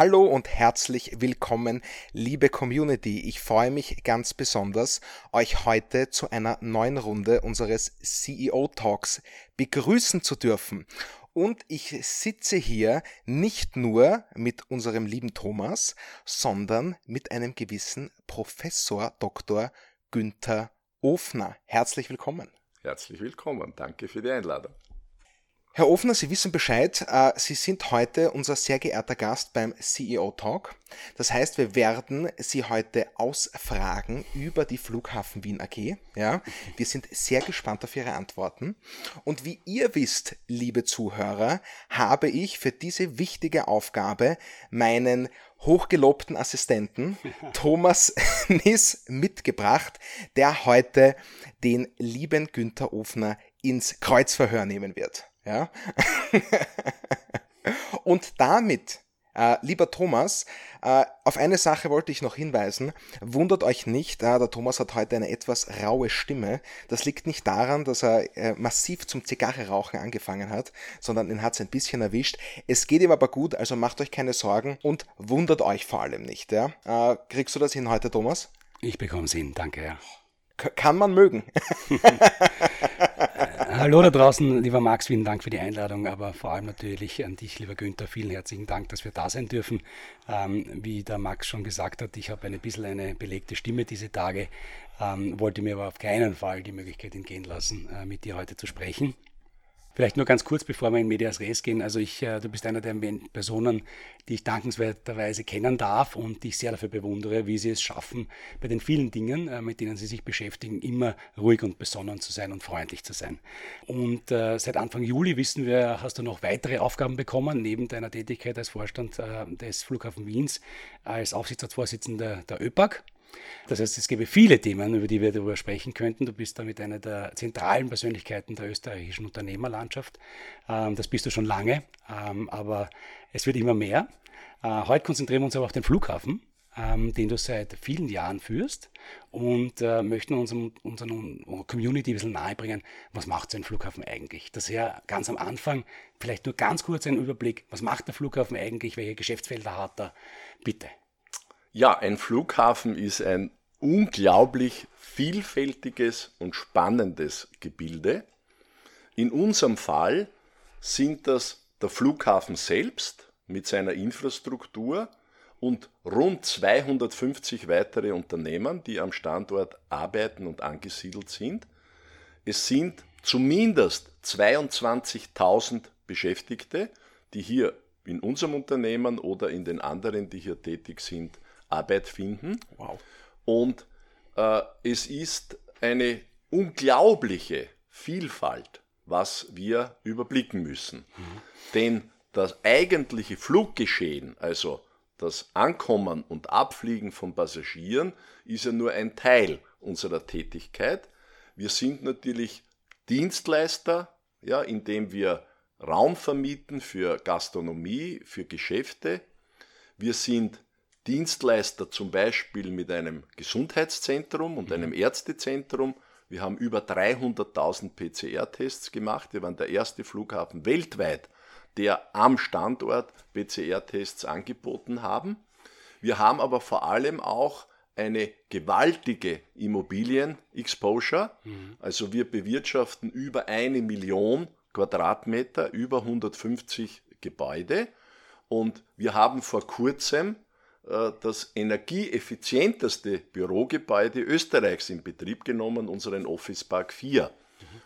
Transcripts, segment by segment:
Hallo und herzlich willkommen, liebe Community. Ich freue mich ganz besonders, euch heute zu einer neuen Runde unseres CEO Talks begrüßen zu dürfen. Und ich sitze hier nicht nur mit unserem lieben Thomas, sondern mit einem gewissen Professor Dr. Günther Ofner. Herzlich willkommen. Herzlich willkommen. Danke für die Einladung. Herr Ofner, Sie wissen Bescheid, äh, Sie sind heute unser sehr geehrter Gast beim CEO Talk. Das heißt, wir werden Sie heute ausfragen über die Flughafen Wien AG. Ja, wir sind sehr gespannt auf Ihre Antworten. Und wie ihr wisst, liebe Zuhörer, habe ich für diese wichtige Aufgabe meinen hochgelobten Assistenten Thomas Niss mitgebracht, der heute den lieben Günther Ofner ins Kreuzverhör nehmen wird. Ja? Und damit, äh, lieber Thomas, äh, auf eine Sache wollte ich noch hinweisen. Wundert euch nicht, äh, der Thomas hat heute eine etwas raue Stimme. Das liegt nicht daran, dass er äh, massiv zum Zigarre rauchen angefangen hat, sondern ihn hat es ein bisschen erwischt. Es geht ihm aber gut, also macht euch keine Sorgen und wundert euch vor allem nicht. Ja? Äh, kriegst du das hin heute, Thomas? Ich bekomme es hin, danke. Ja. K kann man mögen. Hallo da draußen, lieber Max, vielen Dank für die Einladung, aber vor allem natürlich an dich, lieber Günther, vielen herzlichen Dank, dass wir da sein dürfen. Ähm, wie der Max schon gesagt hat, ich habe ein bisschen eine belegte Stimme diese Tage, ähm, wollte mir aber auf keinen Fall die Möglichkeit entgehen lassen, äh, mit dir heute zu sprechen. Vielleicht nur ganz kurz, bevor wir in Medias Res gehen. Also ich, äh, du bist einer der Personen, die ich dankenswerterweise kennen darf und die ich sehr dafür bewundere, wie sie es schaffen, bei den vielen Dingen, äh, mit denen sie sich beschäftigen, immer ruhig und besonnen zu sein und freundlich zu sein. Und äh, seit Anfang Juli wissen wir, hast du noch weitere Aufgaben bekommen, neben deiner Tätigkeit als Vorstand des Flughafen Wiens, als Aufsichtsratsvorsitzender der ÖPAG. Das heißt, es gäbe viele Themen, über die wir darüber sprechen könnten. Du bist damit einer der zentralen Persönlichkeiten der österreichischen Unternehmerlandschaft. Ähm, das bist du schon lange, ähm, aber es wird immer mehr. Äh, heute konzentrieren wir uns aber auf den Flughafen, ähm, den du seit vielen Jahren führst und äh, möchten unserem, unseren Community ein bisschen nahebringen, was macht so ein Flughafen eigentlich? Das her ganz am Anfang, vielleicht nur ganz kurz ein Überblick, was macht der Flughafen eigentlich, welche Geschäftsfelder hat er? Bitte. Ja, ein Flughafen ist ein unglaublich vielfältiges und spannendes Gebilde. In unserem Fall sind das der Flughafen selbst mit seiner Infrastruktur und rund 250 weitere Unternehmen, die am Standort arbeiten und angesiedelt sind. Es sind zumindest 22.000 Beschäftigte, die hier in unserem Unternehmen oder in den anderen, die hier tätig sind, Arbeit finden. Wow. Und äh, es ist eine unglaubliche Vielfalt, was wir überblicken müssen. Mhm. Denn das eigentliche Fluggeschehen, also das Ankommen und Abfliegen von Passagieren, ist ja nur ein Teil unserer Tätigkeit. Wir sind natürlich Dienstleister, ja, indem wir Raum vermieten für Gastronomie, für Geschäfte. Wir sind Dienstleister zum Beispiel mit einem Gesundheitszentrum und einem mhm. Ärztezentrum. Wir haben über 300.000 PCR-Tests gemacht. Wir waren der erste Flughafen weltweit, der am Standort PCR-Tests angeboten haben. Wir haben aber vor allem auch eine gewaltige Immobilien-Exposure. Mhm. Also wir bewirtschaften über eine Million Quadratmeter, über 150 Gebäude. Und wir haben vor kurzem das energieeffizienteste Bürogebäude Österreichs in Betrieb genommen, unseren Office Park 4.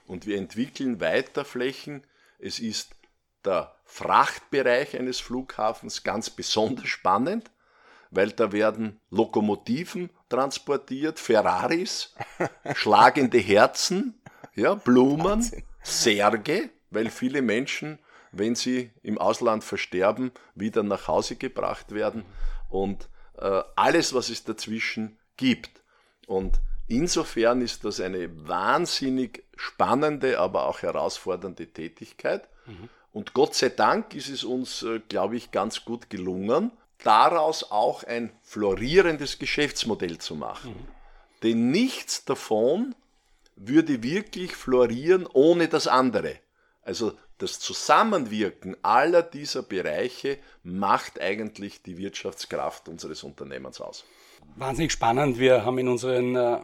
Und wir entwickeln weiter Flächen. Es ist der Frachtbereich eines Flughafens ganz besonders spannend, weil da werden Lokomotiven transportiert, Ferraris, schlagende Herzen, ja, Blumen, Wahnsinn. Särge, weil viele Menschen, wenn sie im Ausland versterben, wieder nach Hause gebracht werden und äh, alles, was es dazwischen gibt. Und insofern ist das eine wahnsinnig spannende, aber auch herausfordernde Tätigkeit. Mhm. Und Gott sei Dank ist es uns, äh, glaube ich, ganz gut gelungen, daraus auch ein florierendes Geschäftsmodell zu machen. Mhm. Denn nichts davon würde wirklich florieren ohne das andere. Also das Zusammenwirken aller dieser Bereiche macht eigentlich die Wirtschaftskraft unseres Unternehmens aus. Wahnsinnig spannend. Wir haben in unseren äh,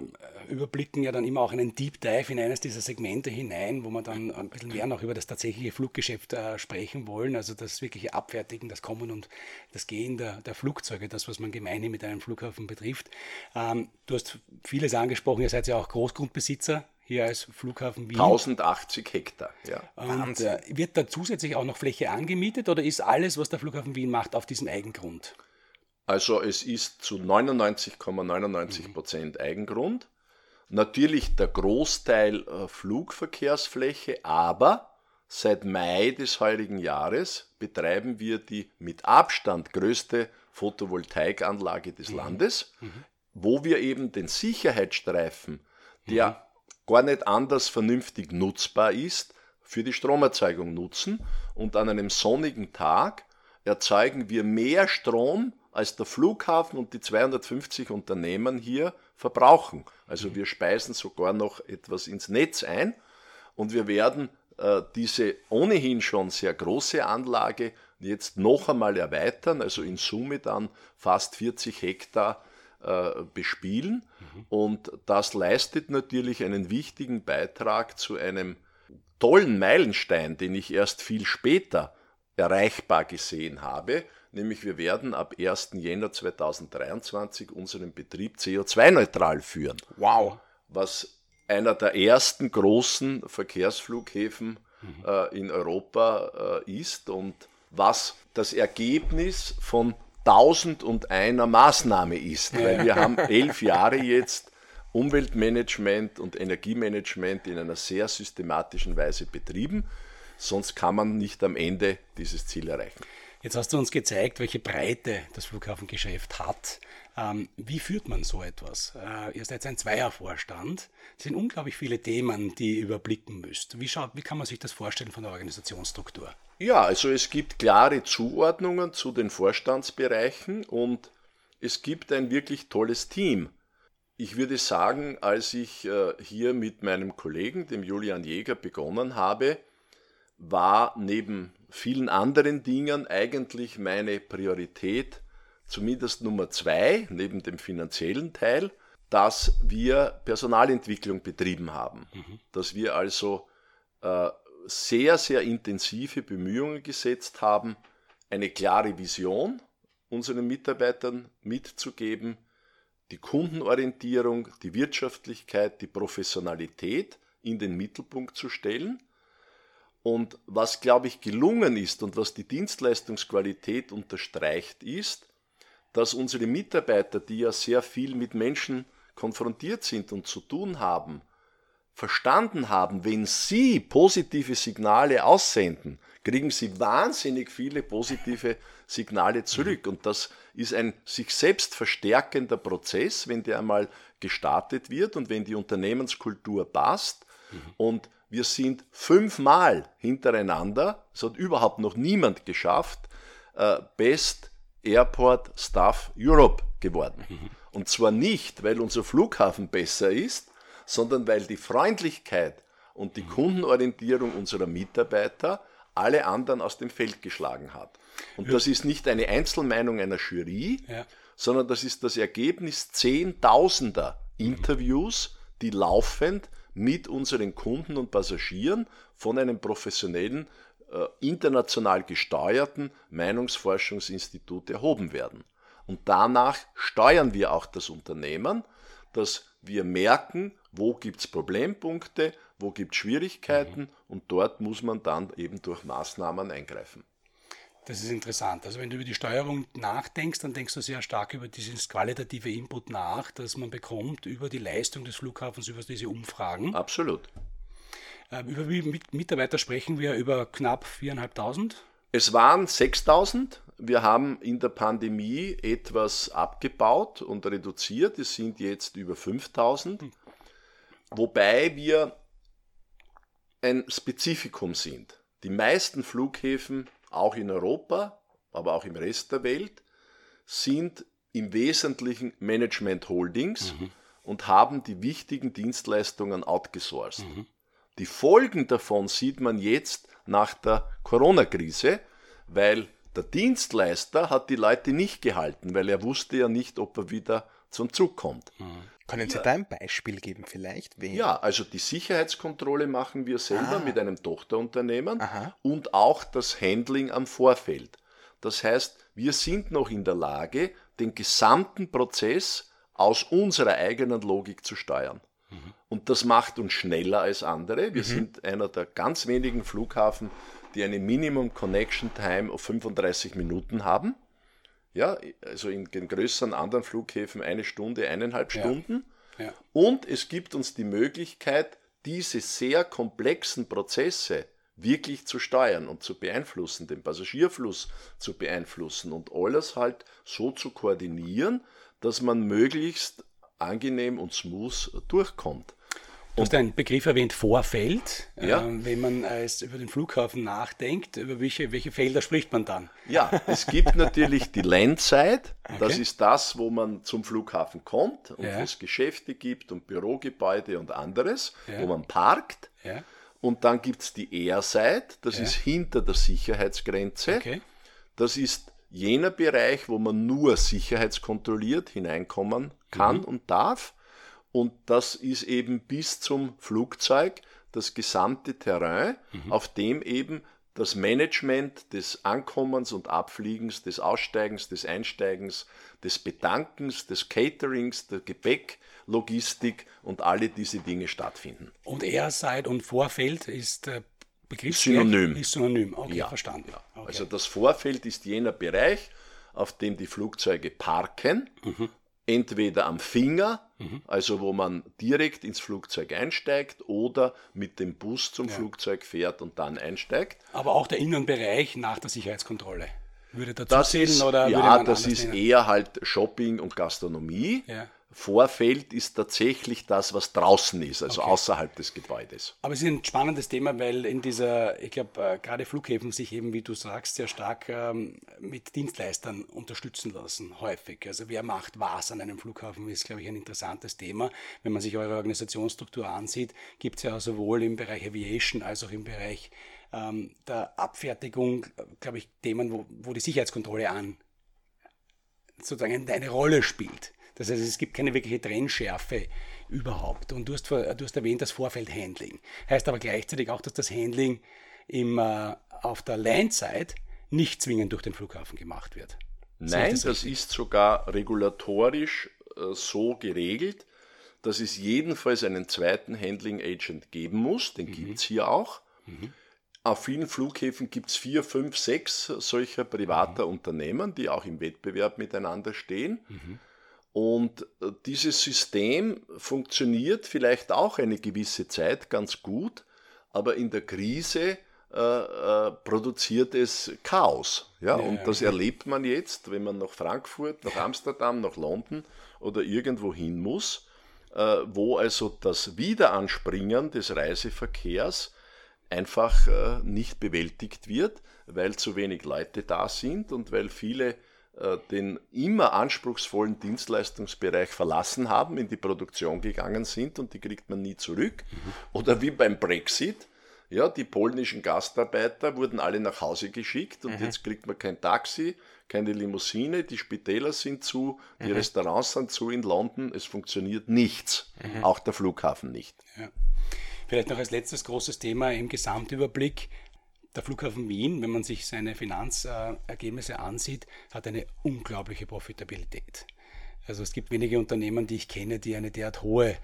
Überblicken ja dann immer auch einen Deep Dive in eines dieser Segmente hinein, wo wir dann ein bisschen mehr noch über das tatsächliche Fluggeschäft äh, sprechen wollen. Also das wirkliche Abfertigen, das Kommen und das Gehen der, der Flugzeuge, das, was man gemeinhin mit einem Flughafen betrifft. Ähm, du hast vieles angesprochen, ihr seid ja auch Großgrundbesitzer hier als Flughafen Wien. 1080 Hektar, ja. Und äh, wird da zusätzlich auch noch Fläche angemietet oder ist alles, was der Flughafen Wien macht, auf diesem Eigengrund? Also es ist zu 99,99 Prozent ,99 Eigengrund. Natürlich der Großteil äh, Flugverkehrsfläche, aber seit Mai des heurigen Jahres betreiben wir die mit Abstand größte Photovoltaikanlage des mhm. Landes, mhm. wo wir eben den Sicherheitsstreifen, der mhm gar nicht anders vernünftig nutzbar ist, für die Stromerzeugung nutzen. Und an einem sonnigen Tag erzeugen wir mehr Strom, als der Flughafen und die 250 Unternehmen hier verbrauchen. Also wir speisen sogar noch etwas ins Netz ein und wir werden äh, diese ohnehin schon sehr große Anlage jetzt noch einmal erweitern, also in Summe dann fast 40 Hektar äh, bespielen. Mhm. Und das leistet natürlich einen wichtigen Beitrag zu einem tollen Meilenstein, den ich erst viel später erreichbar gesehen habe, nämlich wir werden ab 1. Jänner 2023 unseren Betrieb CO2-neutral führen. Wow. Was einer der ersten großen Verkehrsflughäfen mhm. äh, in Europa äh, ist und was das Ergebnis von tausend und einer Maßnahme ist, weil wir haben elf Jahre jetzt Umweltmanagement und Energiemanagement in einer sehr systematischen Weise betrieben. Sonst kann man nicht am Ende dieses Ziel erreichen. Jetzt hast du uns gezeigt, welche Breite das Flughafengeschäft hat. Ähm, wie führt man so etwas? Äh, ihr seid ein Zweiervorstand. Es sind unglaublich viele Themen, die ihr überblicken müsst. Wie, schaut, wie kann man sich das vorstellen von der Organisationsstruktur? Ja, also es gibt klare Zuordnungen zu den Vorstandsbereichen und es gibt ein wirklich tolles Team. Ich würde sagen, als ich äh, hier mit meinem Kollegen, dem Julian Jäger, begonnen habe, war neben vielen anderen Dingen eigentlich meine Priorität, zumindest Nummer zwei, neben dem finanziellen Teil, dass wir Personalentwicklung betrieben haben. Mhm. Dass wir also äh, sehr, sehr intensive Bemühungen gesetzt haben, eine klare Vision unseren Mitarbeitern mitzugeben, die Kundenorientierung, die Wirtschaftlichkeit, die Professionalität in den Mittelpunkt zu stellen. Und was, glaube ich, gelungen ist und was die Dienstleistungsqualität unterstreicht, ist, dass unsere Mitarbeiter, die ja sehr viel mit Menschen konfrontiert sind und zu tun haben, verstanden haben, wenn sie positive Signale aussenden, kriegen sie wahnsinnig viele positive Signale zurück. Und das ist ein sich selbst verstärkender Prozess, wenn der einmal gestartet wird und wenn die Unternehmenskultur passt. Und wir sind fünfmal hintereinander, es hat überhaupt noch niemand geschafft, äh, Best Airport Staff Europe geworden. Und zwar nicht, weil unser Flughafen besser ist, sondern weil die Freundlichkeit und die Kundenorientierung unserer Mitarbeiter alle anderen aus dem Feld geschlagen hat. Und das ist nicht eine Einzelmeinung einer Jury, ja. sondern das ist das Ergebnis zehntausender Interviews, die laufend mit unseren Kunden und Passagieren von einem professionellen, international gesteuerten Meinungsforschungsinstitut erhoben werden. Und danach steuern wir auch das Unternehmen, dass wir merken, wo gibt es Problempunkte, wo gibt es Schwierigkeiten mhm. und dort muss man dann eben durch Maßnahmen eingreifen. Das ist interessant. Also wenn du über die Steuerung nachdenkst, dann denkst du sehr stark über dieses qualitative Input nach, das man bekommt über die Leistung des Flughafens, über diese Umfragen. Absolut. Ähm, über wie Mitarbeiter sprechen wir über knapp 4.500? Es waren 6.000. Wir haben in der Pandemie etwas abgebaut und reduziert. Es sind jetzt über 5.000. Hm. Wobei wir ein Spezifikum sind. Die meisten Flughäfen, auch in Europa, aber auch im Rest der Welt, sind im Wesentlichen Management Holdings mhm. und haben die wichtigen Dienstleistungen outgesourced. Mhm. Die Folgen davon sieht man jetzt nach der Corona-Krise, weil der Dienstleister hat die Leute nicht gehalten, weil er wusste ja nicht, ob er wieder zum Zug kommt. Mhm. Können Sie ja. da ein Beispiel geben vielleicht? Wen? Ja, also die Sicherheitskontrolle machen wir selber ah. mit einem Tochterunternehmen Aha. und auch das Handling am Vorfeld. Das heißt, wir sind noch in der Lage, den gesamten Prozess aus unserer eigenen Logik zu steuern. Mhm. Und das macht uns schneller als andere. Wir mhm. sind einer der ganz wenigen Flughafen, die eine Minimum Connection Time auf 35 Minuten haben. Ja, also in den größeren anderen Flughäfen eine Stunde, eineinhalb Stunden. Ja. Ja. Und es gibt uns die Möglichkeit, diese sehr komplexen Prozesse wirklich zu steuern und zu beeinflussen, den Passagierfluss zu beeinflussen und alles halt so zu koordinieren, dass man möglichst angenehm und smooth durchkommt. Du hast einen Begriff erwähnt, Vorfeld. Ja. Ähm, wenn man als über den Flughafen nachdenkt, über welche, welche Felder spricht man dann? Ja, es gibt natürlich die Landside. Okay. Das ist das, wo man zum Flughafen kommt und ja. wo es Geschäfte gibt und Bürogebäude und anderes, ja. wo man parkt. Ja. Und dann gibt es die Airside, das ist hinter der Sicherheitsgrenze. Okay. Das ist jener Bereich, wo man nur sicherheitskontrolliert hineinkommen kann mhm. und darf. Und das ist eben bis zum Flugzeug das gesamte Terrain, mhm. auf dem eben das Management des Ankommens und Abfliegens, des Aussteigens, des Einsteigens, des Bedankens, des Caterings, der Gepäcklogistik und alle diese Dinge stattfinden. Und Airside und Vorfeld ist äh, Begriff Synonym. Ist synonym, okay, ja. verstanden. Ja. Okay. Also das Vorfeld ist jener Bereich, auf dem die Flugzeuge parken mhm entweder am Finger, mhm. also wo man direkt ins Flugzeug einsteigt, oder mit dem Bus zum ja. Flugzeug fährt und dann einsteigt. Aber auch der Innenbereich nach der Sicherheitskontrolle. Würde dazu das zählen ist, oder Ja, das ist nehmen? eher halt Shopping und Gastronomie. Ja. Vorfeld ist tatsächlich das, was draußen ist, also okay. außerhalb des Gebäudes. Aber es ist ein spannendes Thema, weil in dieser, ich glaube, äh, gerade Flughäfen sich eben, wie du sagst, sehr stark ähm, mit Dienstleistern unterstützen lassen, häufig. Also wer macht was an einem Flughafen, ist, glaube ich, ein interessantes Thema. Wenn man sich eure Organisationsstruktur ansieht, gibt es ja sowohl im Bereich Aviation als auch im Bereich ähm, der Abfertigung, glaube ich, Themen, wo, wo die Sicherheitskontrolle an sozusagen eine Rolle spielt. Das heißt, es gibt keine wirkliche Trennschärfe überhaupt. Und du hast, du hast erwähnt das Vorfeldhandling. Heißt aber gleichzeitig auch, dass das Handling im, äh, auf der Landside nicht zwingend durch den Flughafen gemacht wird. Nein, das, das, ist sogar regulatorisch äh, so geregelt, dass es jedenfalls einen zweiten Handling Agent geben muss. Den mhm. gibt es hier auch. Mhm. Auf vielen Flughäfen gibt es vier, fünf, sechs solcher privater mhm. Unternehmen, die auch im Wettbewerb miteinander stehen. Mhm. Und äh, dieses System funktioniert vielleicht auch eine gewisse Zeit ganz gut, aber in der Krise äh, äh, produziert es Chaos. Ja? ja und das ja. erlebt man jetzt, wenn man nach Frankfurt, nach Amsterdam, nach London oder irgendwo hin muss, äh, wo also das Wiederanspringen des Reiseverkehrs einfach äh, nicht bewältigt wird, weil zu wenig Leute da sind und weil viele den immer anspruchsvollen Dienstleistungsbereich verlassen haben, in die Produktion gegangen sind und die kriegt man nie zurück. Mhm. Oder wie beim Brexit, ja, die polnischen Gastarbeiter wurden alle nach Hause geschickt und mhm. jetzt kriegt man kein Taxi, keine Limousine, die Spitäler sind zu, die mhm. Restaurants sind zu in London, es funktioniert nichts, mhm. auch der Flughafen nicht. Ja. Vielleicht noch als letztes großes Thema im Gesamtüberblick der Flughafen Wien, wenn man sich seine Finanzergebnisse ansieht, hat eine unglaubliche Profitabilität. Also es gibt wenige Unternehmen, die ich kenne, die eine derart hohe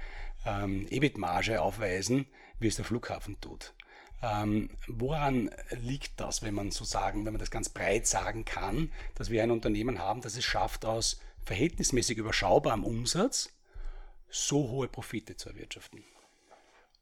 ähm, EBIT-Marge aufweisen, wie es der Flughafen tut. Ähm, woran liegt das, wenn man so sagen, wenn man das ganz breit sagen kann, dass wir ein Unternehmen haben, das es schafft, aus verhältnismäßig überschaubarem Umsatz so hohe Profite zu erwirtschaften?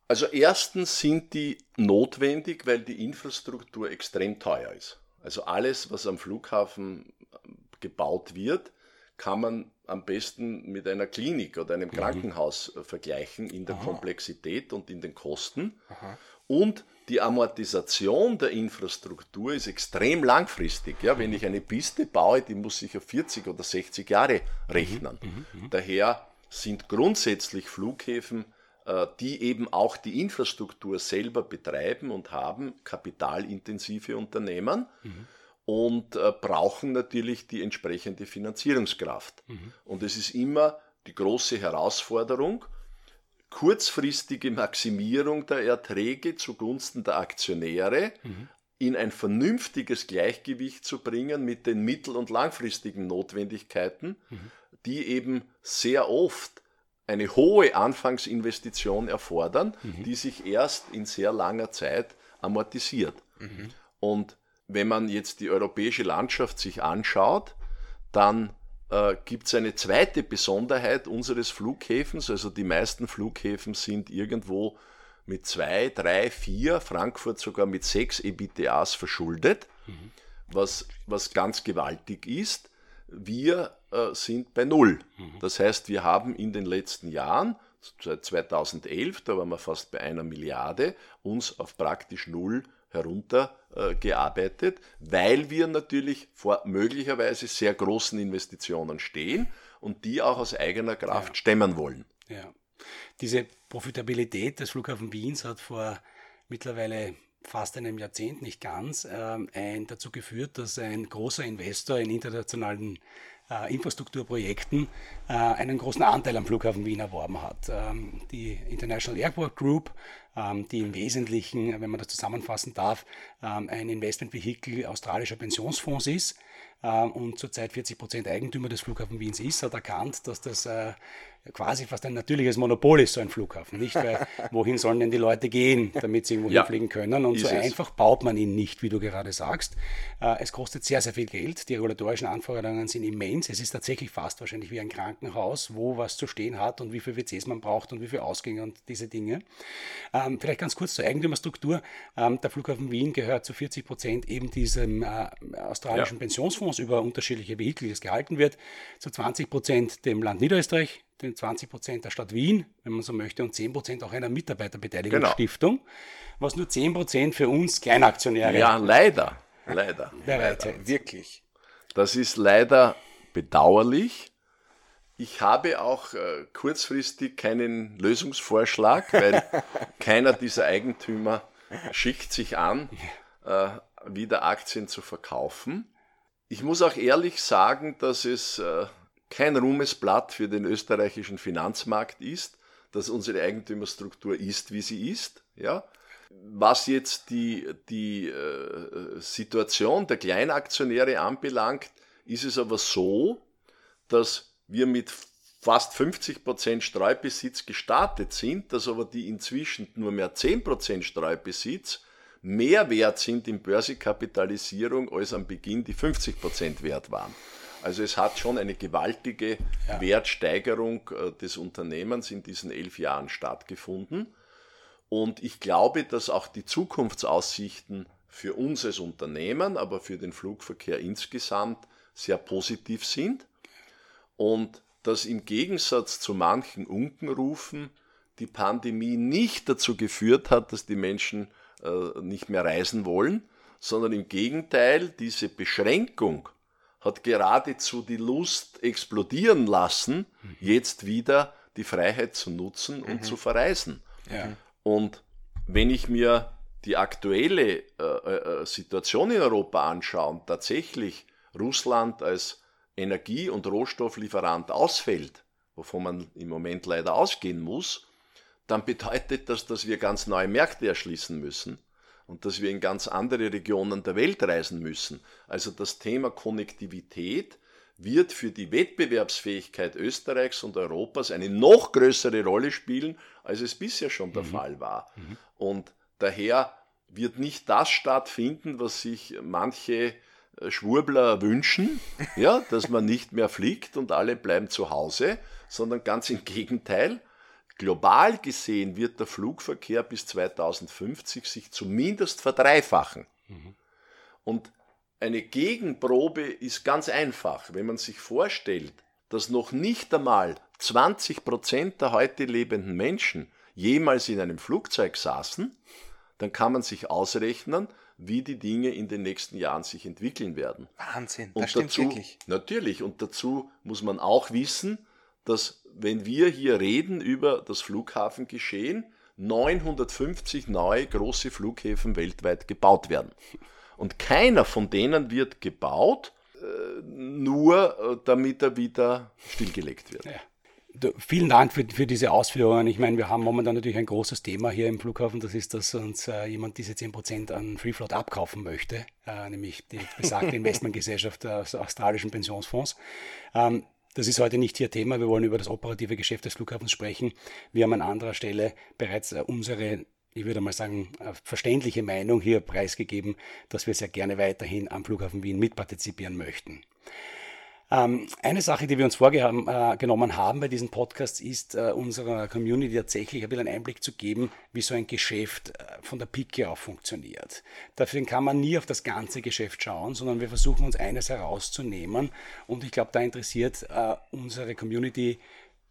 Also erstens sind die notwendig, weil die Infrastruktur extrem teuer ist. Also alles, was am Flughafen ähm, gebaut wird, kann man am besten mit einer Klinik oder einem mhm. Krankenhaus äh, vergleichen in der Aha. Komplexität und in den Kosten. Aha. Und die Amortisation der Infrastruktur ist extrem langfristig. Ja, wenn mhm. ich eine Piste baue, die muss ich auf 40 oder 60 Jahre rechnen. Mhm. mhm. Mhm. Daher sind grundsätzlich Flughäfen äh, die eben auch die Infrastruktur selber betreiben und haben, kapitalintensive Unternehmen. Mhm. Und äh, brauchen natürlich die entsprechende Finanzierungskraft. Mhm. Und es ist immer die große Herausforderung, kurzfristige Maximierung der Erträge zugunsten der Aktionäre mhm. in ein vernünftiges Gleichgewicht zu bringen mit den mittel- und langfristigen Notwendigkeiten, mhm. die eben sehr oft eine hohe Anfangsinvestition erfordern, mhm. die sich erst in sehr langer Zeit amortisiert. Mhm. Und wenn man jetzt die europäische Landschaft sich anschaut, dann äh, gibt es eine zweite Besonderheit unseres Flughäfens. Also die meisten Flughäfen sind irgendwo mit zwei, drei, vier, Frankfurt sogar mit sechs EBTAs verschuldet, mhm. was, was ganz gewaltig ist. Wir äh, sind bei Null. Mhm. Das heißt, wir haben in den letzten Jahren, seit 2011, da waren wir fast bei einer Milliarde, uns auf praktisch Null heruntergearbeitet, äh, weil wir natürlich vor möglicherweise sehr großen Investitionen stehen und die auch aus eigener Kraft ja. stemmen wollen. Ja. Diese Profitabilität des Flughafen Wiens hat vor mittlerweile fast einem Jahrzehnt, nicht ganz, äh, ein, dazu geführt, dass ein großer Investor in internationalen äh, Infrastrukturprojekten äh, einen großen Anteil am Flughafen Wien erworben hat. Ähm, die International Airport Group, ähm, die im Wesentlichen, wenn man das zusammenfassen darf, ähm, ein Investmentvehikel australischer Pensionsfonds ist ähm, und zurzeit 40 Prozent Eigentümer des Flughafen Wiens ist, hat erkannt, dass das äh, quasi fast ein natürliches Monopol ist, so ein Flughafen. Nicht, weil wohin sollen denn die Leute gehen, damit sie irgendwo ja, hinfliegen können? Und so einfach baut man ihn nicht, wie du gerade sagst. Äh, es kostet sehr, sehr viel Geld. Die regulatorischen Anforderungen sind immens. Es ist tatsächlich fast wahrscheinlich wie ein Krankenhaus, wo was zu stehen hat und wie viele WCs man braucht und wie viele Ausgänge und diese Dinge. Ähm, vielleicht ganz kurz zur Eigentümerstruktur. Ähm, der Flughafen Wien gehört zu 40 Prozent eben diesem äh, australischen ja. Pensionsfonds über unterschiedliche Vehikel, das gehalten wird, zu 20 Prozent dem Land Niederösterreich, den 20 Prozent der Stadt Wien, wenn man so möchte, und 10 Prozent auch einer Mitarbeiterbeteiligungsstiftung, genau. was nur 10 Prozent für uns Kleinaktionäre. Ja, leider, leider. leider. Wirklich. Das ist leider bedauerlich. Ich habe auch äh, kurzfristig keinen Lösungsvorschlag, weil keiner dieser Eigentümer schickt sich an, äh, wieder Aktien zu verkaufen. Ich muss auch ehrlich sagen, dass es äh, kein Ruhmesblatt für den österreichischen Finanzmarkt ist, dass unsere Eigentümerstruktur ist, wie sie ist. Ja? Was jetzt die, die äh, Situation der Kleinaktionäre anbelangt, ist es aber so, dass wir mit fast 50% Streubesitz gestartet sind, dass aber die inzwischen nur mehr 10% Streubesitz mehr wert sind in Börsekapitalisierung als am Beginn die 50% wert waren. Also es hat schon eine gewaltige ja. Wertsteigerung äh, des Unternehmens in diesen elf Jahren stattgefunden. Und ich glaube, dass auch die Zukunftsaussichten für uns als Unternehmen, aber für den Flugverkehr insgesamt sehr positiv sind. Und dass im Gegensatz zu manchen Unkenrufen die Pandemie nicht dazu geführt hat, dass die Menschen äh, nicht mehr reisen wollen, sondern im Gegenteil, diese Beschränkung hat geradezu die Lust explodieren lassen, mhm. jetzt wieder die Freiheit zu nutzen und mhm. zu verreisen. Ja. Und wenn ich mir die aktuelle äh, äh, Situation in Europa anschaue und tatsächlich Russland als Energie- und Rohstofflieferant ausfällt, wovon man im Moment leider ausgehen muss, dann bedeutet das, dass wir ganz neue Märkte erschließen müssen und dass wir in ganz andere Regionen der Welt reisen müssen. Also das Thema Konnektivität wird für die Wettbewerbsfähigkeit Österreichs und Europas eine noch größere Rolle spielen, als es bisher schon der mhm. Fall war. Mhm. Und daher wird nicht das stattfinden, was sich manche äh, Schwurbler wünschen, ja, dass man nicht mehr fliegt und alle bleiben zu Hause, sondern ganz im Gegenteil. Global gesehen wird der Flugverkehr bis 2050 sich zumindest verdreifachen. Mhm. Und eine Gegenprobe ist ganz einfach, wenn man sich vorstellt, dass noch nicht einmal 20 Prozent der heute lebenden Menschen jemals in einem Flugzeug saßen, dann kann man sich ausrechnen, wie die Dinge in den nächsten Jahren sich entwickeln werden. Wahnsinn, und das stimmt dazu, wirklich. Natürlich, und dazu muss man auch wissen, dass wenn wir hier reden über das Flughafengeschehen, 950 neue große Flughäfen weltweit gebaut werden. Und keiner von denen wird gebaut, äh, nur äh, damit er wieder stillgelegt wird. Ja. Vielen Dank für, für diese Ausführungen. Ich meine, wir haben momentan natürlich ein großes Thema hier im Flughafen. Das ist, dass uns äh, jemand diese 10% an Free Float abkaufen möchte, äh, nämlich die besagte Investmentgesellschaft des australischen Pensionsfonds. Ähm, das ist heute nicht hier Thema. Wir wollen über das operative Geschäft des Flughafens sprechen. Wir haben an anderer Stelle bereits äh, unsere ich würde mal sagen, äh, verständliche Meinung hier preisgegeben, dass wir sehr gerne weiterhin am Flughafen Wien mitpartizipieren möchten. Ähm, eine Sache, die wir uns vorgenommen äh, haben bei diesen Podcasts, ist äh, unserer Community tatsächlich ein bisschen einen Einblick zu geben, wie so ein Geschäft äh, von der Pike auf funktioniert. Dafür kann man nie auf das ganze Geschäft schauen, sondern wir versuchen uns eines herauszunehmen. Und ich glaube, da interessiert äh, unsere Community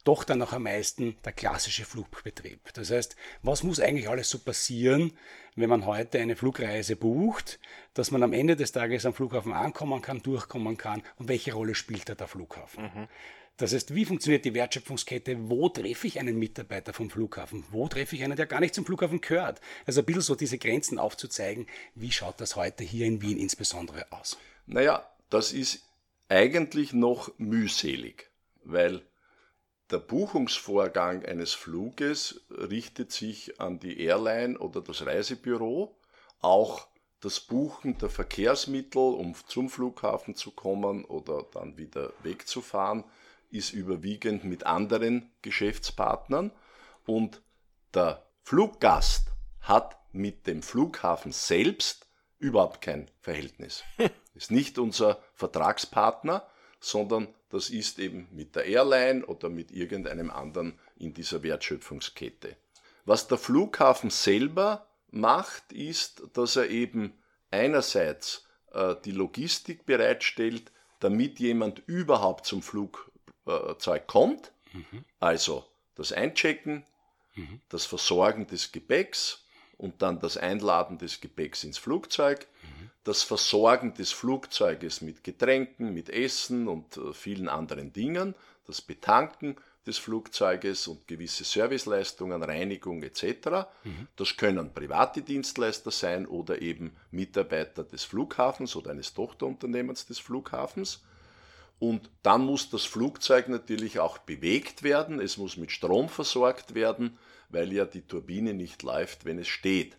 doch dann noch am meisten der klassische Flugbetrieb. Das heißt, was muss eigentlich alles so passieren, wenn man heute eine Flugreise bucht, dass man am Ende des Tages am Flughafen ankommen kann, durchkommen kann und welche Rolle spielt da der Flughafen? Mhm. Das heißt, wie funktioniert die Wertschöpfungskette? Wo treffe ich einen Mitarbeiter vom Flughafen? Wo treffe ich einen, der gar nicht zum Flughafen gehört? Also ein bisschen so diese Grenzen aufzuzeigen. Wie schaut das heute hier in Wien insbesondere aus? Naja, das ist eigentlich noch mühselig, weil der Buchungsvorgang eines Fluges richtet sich an die Airline oder das Reisebüro. Auch das Buchen der Verkehrsmittel, um zum Flughafen zu kommen oder dann wieder wegzufahren, ist überwiegend mit anderen Geschäftspartnern und der Fluggast hat mit dem Flughafen selbst überhaupt kein Verhältnis. ist nicht unser Vertragspartner, sondern das ist eben mit der Airline oder mit irgendeinem anderen in dieser Wertschöpfungskette. Was der Flughafen selber macht, ist, dass er eben einerseits äh, die Logistik bereitstellt, damit jemand überhaupt zum Flugzeug kommt, mhm. also das Einchecken, mhm. das Versorgen des Gepäcks und dann das Einladen des Gepäcks ins Flugzeug, mhm das Versorgen des Flugzeuges mit Getränken, mit Essen und äh, vielen anderen Dingen, das Betanken des Flugzeuges und gewisse Serviceleistungen, Reinigung etc. Mhm. Das können private Dienstleister sein oder eben Mitarbeiter des Flughafens oder eines Tochterunternehmens des Flughafens. Und dann muss das Flugzeug natürlich auch bewegt werden, es muss mit Strom versorgt werden, weil ja die Turbine nicht läuft, wenn es steht.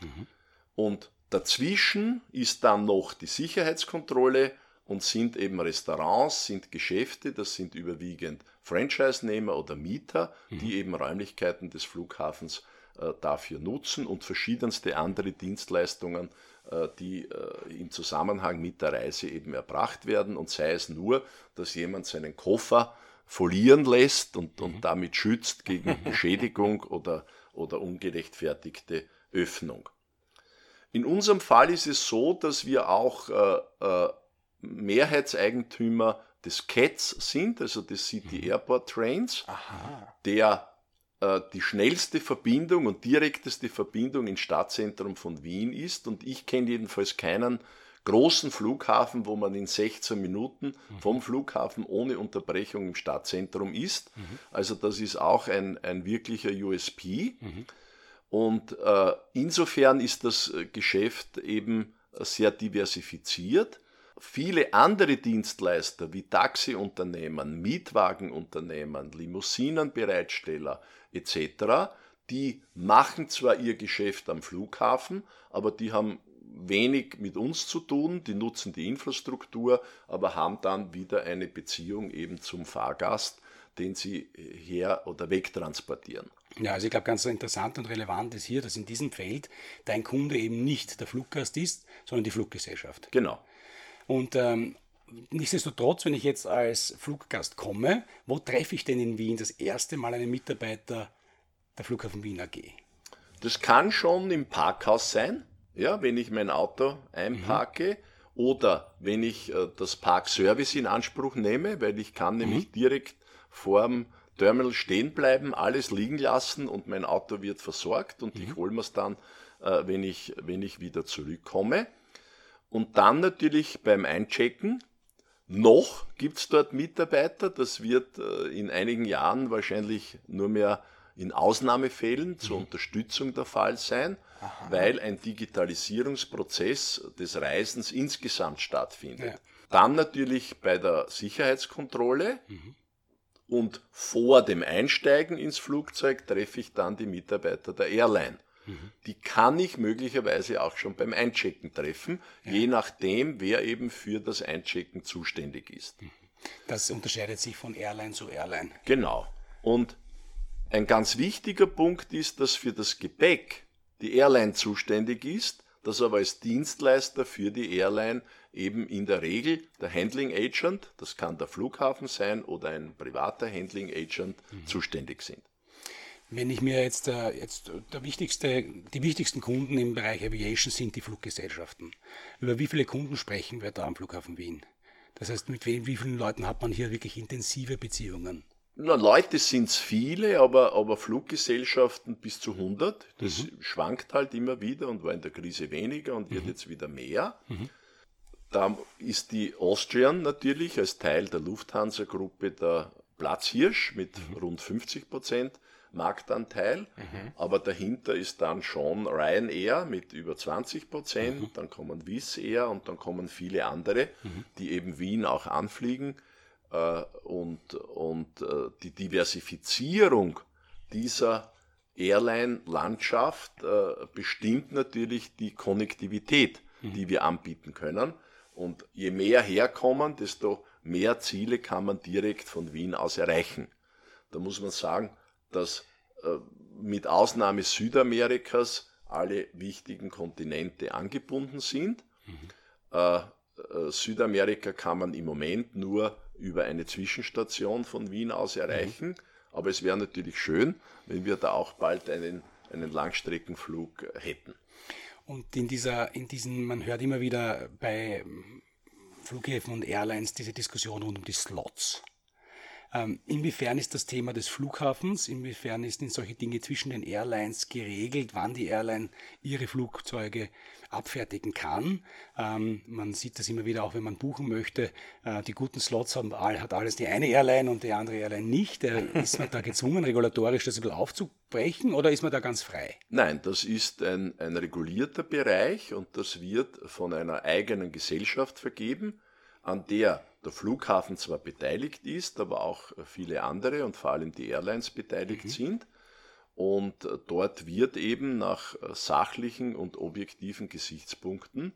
Mhm. Und Dazwischen ist dann noch die Sicherheitskontrolle und sind eben Restaurants, sind Geschäfte, das sind überwiegend Franchise-Nehmer oder Mieter, die mhm. eben Räumlichkeiten des Flughafens äh, dafür nutzen und verschiedenste andere Dienstleistungen, äh, die äh, im Zusammenhang mit der Reise eben erbracht werden und sei es nur, dass jemand seinen Koffer folieren lässt und, mhm. und damit schützt gegen Beschädigung oder, oder ungerechtfertigte Öffnung. In unserem Fall ist es so, dass wir auch äh, äh, Mehrheitseigentümer des CATS sind, also des City mhm. Airport Trains, Aha. der äh, die schnellste Verbindung und direkteste Verbindung ins Stadtzentrum von Wien ist. Und ich kenne jedenfalls keinen großen Flughafen, wo man in 16 Minuten mhm. vom Flughafen ohne Unterbrechung im Stadtzentrum ist. Mhm. Also das ist auch ein, ein wirklicher USP. Mhm. Und äh, insofern ist das äh, Geschäft eben sehr diversifiziert. Viele andere Dienstleister wie Taxiunternehmen, Mietwagenunternehmen, Limousinenbereitsteller etc., die machen zwar ihr Geschäft am Flughafen, aber die haben wenig mit uns zu tun, die nutzen die Infrastruktur, aber haben dann wieder eine Beziehung eben zum Fahrgast, den sie her oder wegtransportieren. Ja, also ich glaube, ganz interessant und relevant ist hier, dass in diesem Feld dein Kunde eben nicht der Fluggast ist, sondern die Fluggesellschaft. Genau. Und ähm, nichtsdestotrotz, wenn ich jetzt als Fluggast komme, wo treffe ich denn in Wien das erste Mal einen Mitarbeiter der Flughafen Wien AG? Das kann schon im Parkhaus sein, ja, wenn ich mein Auto einparke. Mhm. Oder wenn ich äh, das Parkservice in Anspruch nehme, weil ich kann nämlich mhm. direkt vorm Terminal stehen bleiben, alles liegen lassen und mein Auto wird versorgt und mhm. ich hole mir es dann, äh, wenn, ich, wenn ich wieder zurückkomme. Und dann natürlich beim Einchecken noch gibt es dort Mitarbeiter, das wird äh, in einigen Jahren wahrscheinlich nur mehr in Ausnahmefällen zur mhm. Unterstützung der Fall sein, Aha. weil ein Digitalisierungsprozess des Reisens insgesamt stattfindet. Ja. Dann natürlich bei der Sicherheitskontrolle mhm. und vor dem Einsteigen ins Flugzeug treffe ich dann die Mitarbeiter der Airline. Mhm. Die kann ich möglicherweise auch schon beim Einchecken treffen, ja. je nachdem, wer eben für das Einchecken zuständig ist. Mhm. Das unterscheidet sich von Airline zu Airline. Genau. Und ein ganz wichtiger Punkt ist, dass für das Gepäck die Airline zuständig ist, dass aber als Dienstleister für die Airline eben in der Regel der Handling Agent, das kann der Flughafen sein oder ein privater Handling Agent, mhm. zuständig sind. Wenn ich mir jetzt, äh, jetzt der wichtigste, die wichtigsten Kunden im Bereich Aviation sind die Fluggesellschaften. Über wie viele Kunden sprechen wir da am Flughafen Wien? Das heißt, mit wem, wie vielen Leuten hat man hier wirklich intensive Beziehungen? Leute sind es viele, aber, aber Fluggesellschaften bis zu 100. Das mhm. schwankt halt immer wieder und war in der Krise weniger und wird mhm. jetzt wieder mehr. Mhm. Da ist die Austrian natürlich als Teil der Lufthansa-Gruppe der Platzhirsch mit mhm. rund 50 Prozent. Marktanteil, mhm. aber dahinter ist dann schon Ryanair mit über 20 Prozent, dann kommen Wizz Air und dann kommen viele andere, die eben Wien auch anfliegen und, und äh, die Diversifizierung dieser Airline-Landschaft äh, bestimmt natürlich die Konnektivität, mhm. die wir anbieten können. Und je mehr herkommen, desto mehr Ziele kann man direkt von Wien aus erreichen. Da muss man sagen, dass äh, mit Ausnahme Südamerikas alle wichtigen Kontinente angebunden sind. Mhm. Äh, äh, Südamerika kann man im Moment nur über eine Zwischenstation von Wien aus erreichen, mhm. aber es wäre natürlich schön, wenn wir da auch bald einen, einen Langstreckenflug hätten. Und in dieser, in diesen, man hört immer wieder bei Flughäfen und Airlines diese Diskussion rund um die Slots. Ähm, inwiefern ist das Thema des Flughafens, inwiefern ist in solche Dinge zwischen den Airlines geregelt, wann die Airline ihre Flugzeuge abfertigen kann. Ähm, man sieht das immer wieder auch, wenn man buchen möchte. Äh, die guten Slots haben, hat alles die eine Airline und die andere Airline nicht. Äh, ist man da gezwungen, regulatorisch das ein bisschen aufzubrechen oder ist man da ganz frei? Nein, das ist ein, ein regulierter Bereich und das wird von einer eigenen Gesellschaft vergeben, an der der Flughafen zwar beteiligt ist, aber auch viele andere und vor allem die Airlines beteiligt mhm. sind. Und dort wird eben nach sachlichen und objektiven Gesichtspunkten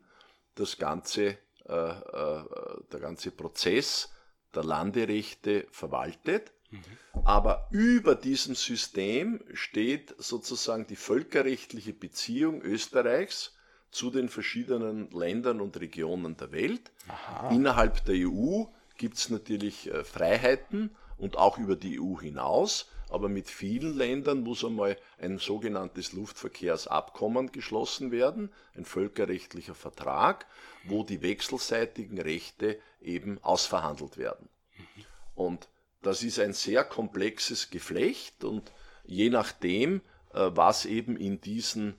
das ganze, äh, äh, der ganze Prozess der Landerechte verwaltet. Mhm. Aber über diesem System steht sozusagen die völkerrechtliche Beziehung Österreichs zu den verschiedenen Ländern und Regionen der Welt. Aha. Innerhalb der EU gibt es natürlich äh, Freiheiten und auch über die EU hinaus, aber mit vielen Ländern muss einmal ein sogenanntes Luftverkehrsabkommen geschlossen werden, ein völkerrechtlicher Vertrag, wo die wechselseitigen Rechte eben ausverhandelt werden. Und das ist ein sehr komplexes Geflecht und je nachdem, äh, was eben in diesen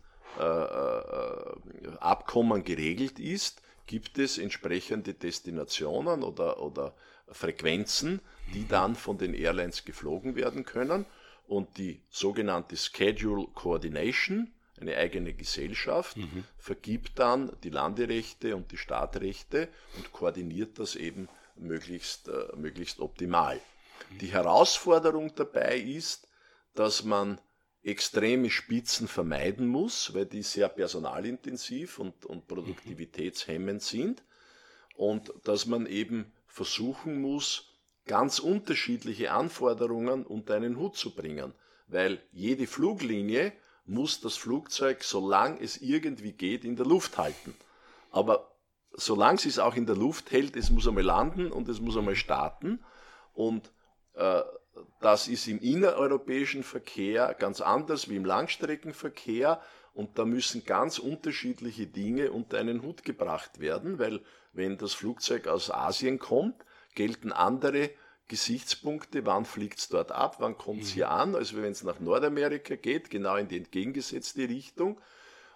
Abkommen geregelt ist, gibt es entsprechende Destinationen oder, oder Frequenzen, die dann von den Airlines geflogen werden können. Und die sogenannte Schedule Coordination, eine eigene Gesellschaft, mhm. vergibt dann die Landerechte und die Startrechte und koordiniert das eben möglichst, äh, möglichst optimal. Mhm. Die Herausforderung dabei ist, dass man extreme Spitzen vermeiden muss, weil die sehr personalintensiv und, und produktivitätshemmend sind. Und dass man eben versuchen muss, ganz unterschiedliche Anforderungen unter einen Hut zu bringen, weil jede Fluglinie muss das Flugzeug, solange es irgendwie geht, in der Luft halten. Aber solange es auch in der Luft hält, es muss einmal landen und es muss einmal starten. Und äh, das ist im innereuropäischen Verkehr ganz anders wie im Langstreckenverkehr und da müssen ganz unterschiedliche Dinge unter einen Hut gebracht werden, weil wenn das Flugzeug aus Asien kommt, gelten andere Gesichtspunkte, wann fliegt es dort ab, wann kommt es mhm. hier an, also wenn es nach Nordamerika geht, genau in die entgegengesetzte Richtung.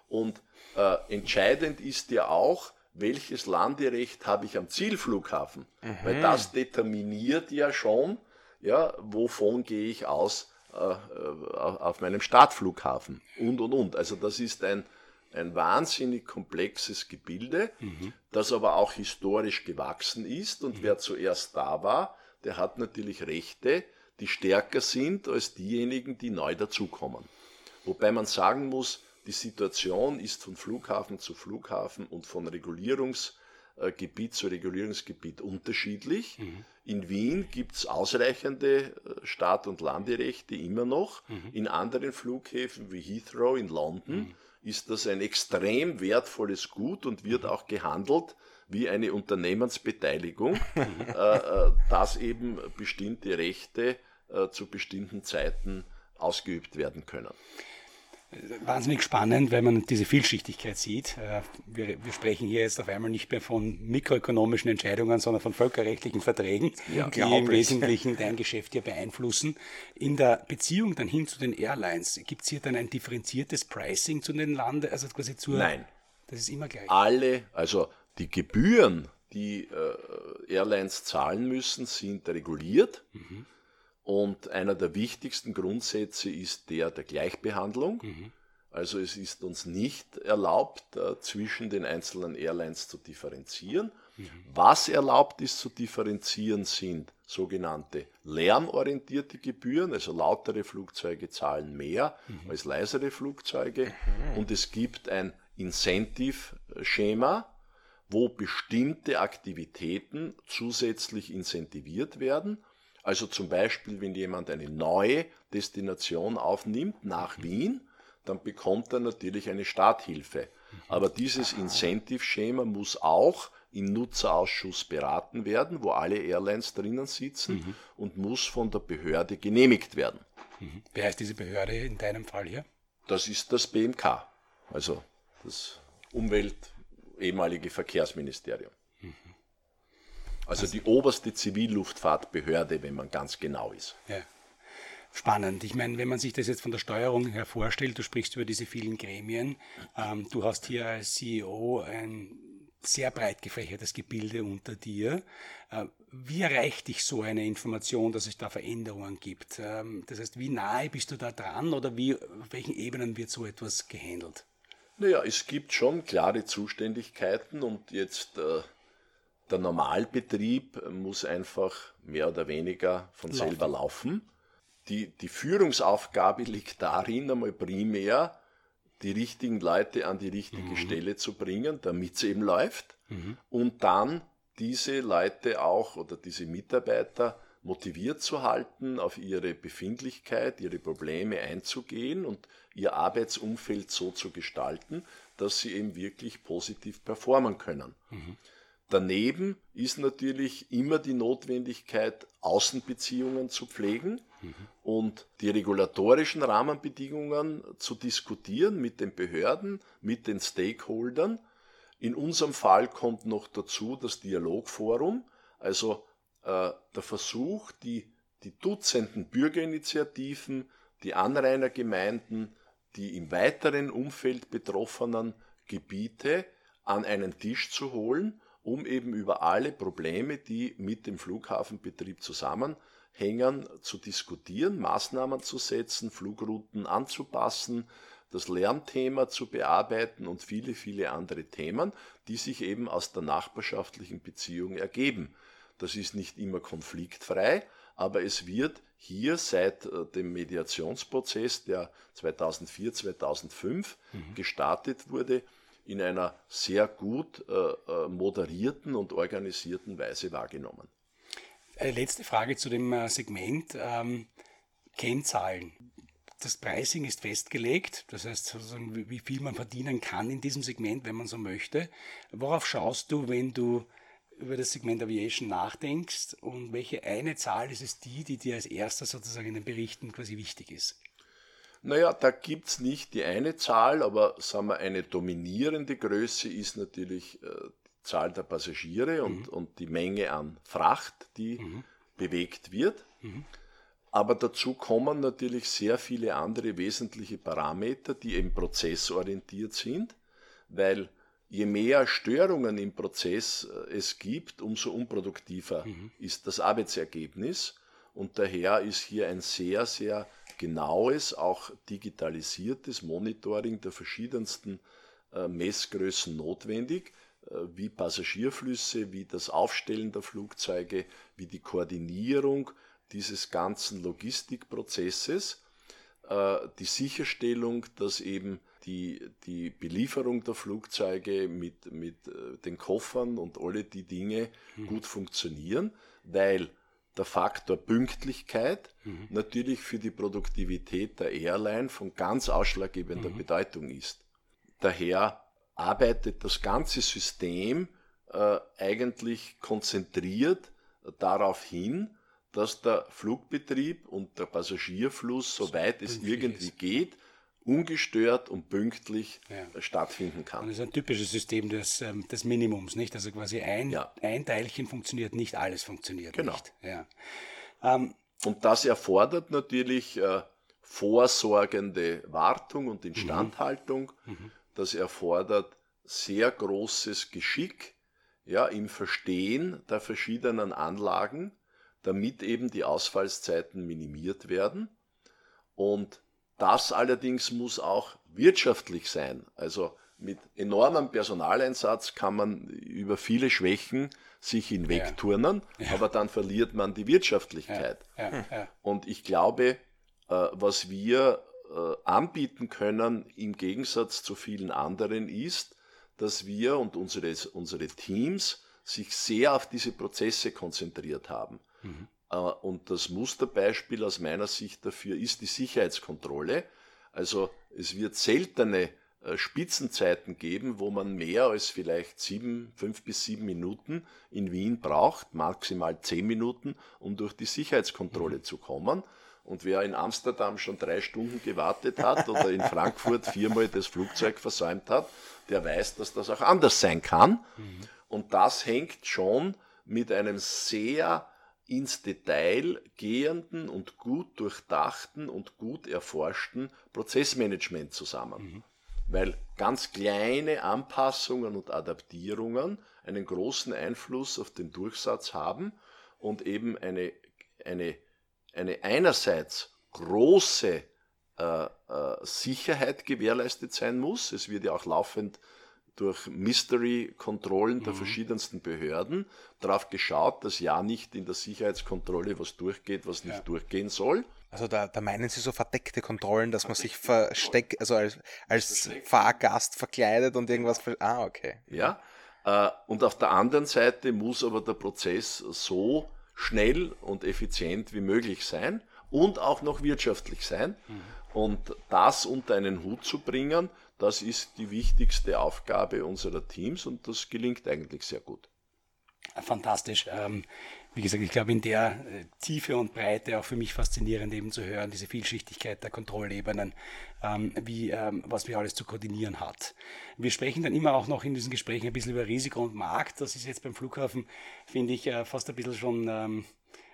Und äh, entscheidend ist ja auch, welches Landerecht habe ich am Zielflughafen? Mhm. Weil das determiniert ja schon, ja, wovon gehe ich aus äh, äh, auf meinem Startflughafen und und und. Also das ist ein, ein wahnsinnig komplexes Gebilde, mhm. das aber auch historisch gewachsen ist und mhm. wer zuerst da war, der hat natürlich Rechte, die stärker sind als diejenigen, die neu dazukommen. Wobei man sagen muss, die Situation ist von Flughafen zu Flughafen und von Regulierungsgebiet zu Regulierungsgebiet unterschiedlich. Mhm. In Wien gibt es ausreichende äh, Start- und Landerechte immer noch. Mhm. In anderen Flughäfen wie Heathrow in London mhm. ist das ein extrem wertvolles Gut und wird auch gehandelt wie eine Unternehmensbeteiligung, äh, äh, dass eben bestimmte Rechte äh, zu bestimmten Zeiten ausgeübt werden können wahnsinnig spannend, weil man diese Vielschichtigkeit sieht. Äh, wir, wir, sprechen hier jetzt auf einmal nicht mehr von mikroökonomischen Entscheidungen, sondern von völkerrechtlichen Verträgen, ja, die im Wesentlichen dein Geschäft hier beeinflussen. In der Beziehung dann hin zu den Airlines, gibt es hier dann ein differenziertes Pricing zu den Landen, also quasi zur... Nein. Das ist immer gleich. Alle, also die Gebühren, die äh, Airlines zahlen müssen, sind reguliert. Mhm. Und einer der wichtigsten Grundsätze ist der der Gleichbehandlung. Mhm. Also es ist uns nicht erlaubt, äh, zwischen den einzelnen Airlines zu differenzieren. Mhm. Was erlaubt ist zu differenzieren, sind sogenannte lärmorientierte Gebühren, also lautere Flugzeuge zahlen mehr mhm. als leisere Flugzeuge. Mhm. Und es gibt ein Incentive-Schema, wo bestimmte Aktivitäten zusätzlich incentiviert werden also zum Beispiel, wenn jemand eine neue Destination aufnimmt nach Wien, dann bekommt er natürlich eine Starthilfe. Aber dieses Incentive-Schema muss auch im Nutzerausschuss beraten werden, wo alle Airlines drinnen sitzen mhm. und muss von der Behörde genehmigt werden. Mhm. Wer heißt diese Behörde in deinem Fall hier? Das ist das BMK, also das Umwelt ehemalige Verkehrsministerium. Also die oberste Zivilluftfahrtbehörde, wenn man ganz genau ist. Ja. Spannend. Ich meine, wenn man sich das jetzt von der Steuerung her vorstellt, du sprichst über diese vielen Gremien, ähm, du hast hier als CEO ein sehr breit gefächertes Gebilde unter dir. Äh, wie erreicht dich so eine Information, dass es da Veränderungen gibt? Ähm, das heißt, wie nahe bist du da dran oder wie, auf welchen Ebenen wird so etwas gehandelt? Naja, es gibt schon klare Zuständigkeiten und jetzt äh, der Normalbetrieb muss einfach mehr oder weniger von laufen. selber laufen. Die, die Führungsaufgabe liegt darin, einmal primär die richtigen Leute an die richtige mhm. Stelle zu bringen, damit es eben läuft. Mhm. Und dann diese Leute auch oder diese Mitarbeiter motiviert zu halten, auf ihre Befindlichkeit, ihre Probleme einzugehen und ihr Arbeitsumfeld so zu gestalten, dass sie eben wirklich positiv performen können. Mhm. Daneben ist natürlich immer die Notwendigkeit, Außenbeziehungen zu pflegen mhm. und die regulatorischen Rahmenbedingungen zu diskutieren mit den Behörden, mit den Stakeholdern. In unserem Fall kommt noch dazu das Dialogforum, also äh, der Versuch, die, die Dutzenden Bürgerinitiativen, die Anrainergemeinden, die im weiteren Umfeld betroffenen Gebiete an einen Tisch zu holen um eben über alle Probleme, die mit dem Flughafenbetrieb zusammenhängen, zu diskutieren, Maßnahmen zu setzen, Flugrouten anzupassen, das Lärmthema zu bearbeiten und viele, viele andere Themen, die sich eben aus der nachbarschaftlichen Beziehung ergeben. Das ist nicht immer konfliktfrei, aber es wird hier seit äh, dem Mediationsprozess, der 2004, 2005 mhm. gestartet wurde, in einer sehr gut äh, äh, moderierten und organisierten Weise wahrgenommen. Eine letzte Frage zu dem äh, Segment. Ähm, Kennzahlen. Das Pricing ist festgelegt, das heißt wie viel man verdienen kann in diesem Segment, wenn man so möchte. Worauf schaust du, wenn du über das Segment Aviation nachdenkst und welche eine Zahl ist es die, die dir als erster sozusagen in den Berichten quasi wichtig ist? Naja, da gibt es nicht die eine Zahl, aber sagen wir, eine dominierende Größe ist natürlich äh, die Zahl der Passagiere und, mhm. und die Menge an Fracht, die mhm. bewegt wird. Mhm. Aber dazu kommen natürlich sehr viele andere wesentliche Parameter, die eben prozessorientiert sind, weil je mehr Störungen im Prozess äh, es gibt, umso unproduktiver mhm. ist das Arbeitsergebnis. Und daher ist hier ein sehr, sehr genaues, auch digitalisiertes Monitoring der verschiedensten äh, Messgrößen notwendig, äh, wie Passagierflüsse, wie das Aufstellen der Flugzeuge, wie die Koordinierung dieses ganzen Logistikprozesses, die Sicherstellung, dass eben die, die Belieferung der Flugzeuge mit, mit äh, den Koffern und alle die Dinge mhm. gut funktionieren, weil der Faktor Pünktlichkeit mhm. natürlich für die Produktivität der Airline von ganz ausschlaggebender mhm. Bedeutung ist. Daher arbeitet das ganze System äh, eigentlich konzentriert darauf hin, dass der Flugbetrieb und der Passagierfluss, soweit es irgendwie ist. geht, ungestört und pünktlich ja. stattfinden kann. Und das ist ein typisches System des, ähm, des Minimums, nicht? Also quasi ein, ja. ein Teilchen funktioniert nicht, alles funktioniert genau. nicht. Ja. Ähm, und das erfordert natürlich äh, vorsorgende Wartung und Instandhaltung. Mhm. mhm. Das erfordert sehr großes Geschick ja, im Verstehen der verschiedenen Anlagen, damit eben die Ausfallszeiten minimiert werden. Und das allerdings muss auch wirtschaftlich sein. Also mit enormem Personaleinsatz kann man über viele Schwächen sich hinwegturnen, ja. ja. aber dann verliert man die Wirtschaftlichkeit. Ja. Und ich glaube, äh, was wir äh, anbieten können im Gegensatz zu vielen anderen ist, dass wir und unsere, unsere Teams sich sehr auf diese Prozesse konzentriert haben. Mhm. Äh, und das Musterbeispiel aus meiner Sicht dafür ist die Sicherheitskontrolle. Also es wird seltene äh, Spitzenzeiten geben, wo man mehr als vielleicht sieben, fünf bis sieben Minuten in Wien braucht, maximal zehn Minuten, um durch die Sicherheitskontrolle mhm. zu kommen. Und wer in Amsterdam schon drei Stunden gewartet hat oder in Frankfurt viermal das Flugzeug versäumt hat, der weiß, dass das auch anders sein kann. Mhm. Und das hängt schon mit einem sehr ins Detail gehenden und gut durchdachten und gut erforschten Prozessmanagement zusammen. Mhm. Weil ganz kleine Anpassungen und Adaptierungen einen großen Einfluss auf den Durchsatz haben und eben eine, eine, eine einerseits große äh, äh, Sicherheit gewährleistet sein muss. Es wird ja auch laufend durch Mystery-Kontrollen der mhm. verschiedensten Behörden darauf geschaut, dass ja nicht in der Sicherheitskontrolle was durchgeht, was nicht ja. durchgehen soll. Also da, da meinen Sie so verdeckte Kontrollen, dass man sich versteckt, also als, als Fahrgast verkleidet und irgendwas. Ah, okay. Ja. Äh, und auf der anderen Seite muss aber der Prozess so schnell und effizient wie möglich sein und auch noch wirtschaftlich sein. Mhm. Und das unter einen Hut zu bringen, das ist die wichtigste Aufgabe unserer Teams und das gelingt eigentlich sehr gut. Fantastisch. Ähm, wie gesagt, ich glaube, in der äh, Tiefe und Breite auch für mich faszinierend eben zu hören, diese Vielschichtigkeit der Kontrollebenen, ähm, wie, ähm, was wir alles zu koordinieren hat. Wir sprechen dann immer auch noch in diesen Gesprächen ein bisschen über Risiko und Markt. Das ist jetzt beim Flughafen, finde ich, äh, fast ein bisschen schon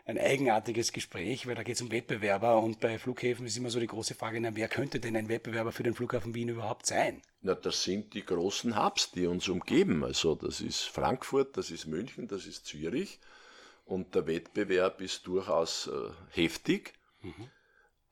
ein eigenartiges Gespräch, weil da geht es um Wettbewerber und bei Flughäfen ist immer so die große Frage, na, wer könnte denn ein Wettbewerber für den Flughafen Wien überhaupt sein? Na, das sind die großen Hubs, die uns umgeben. Also das ist Frankfurt, das ist München, das ist Zürich und der Wettbewerb ist durchaus äh, heftig. Mhm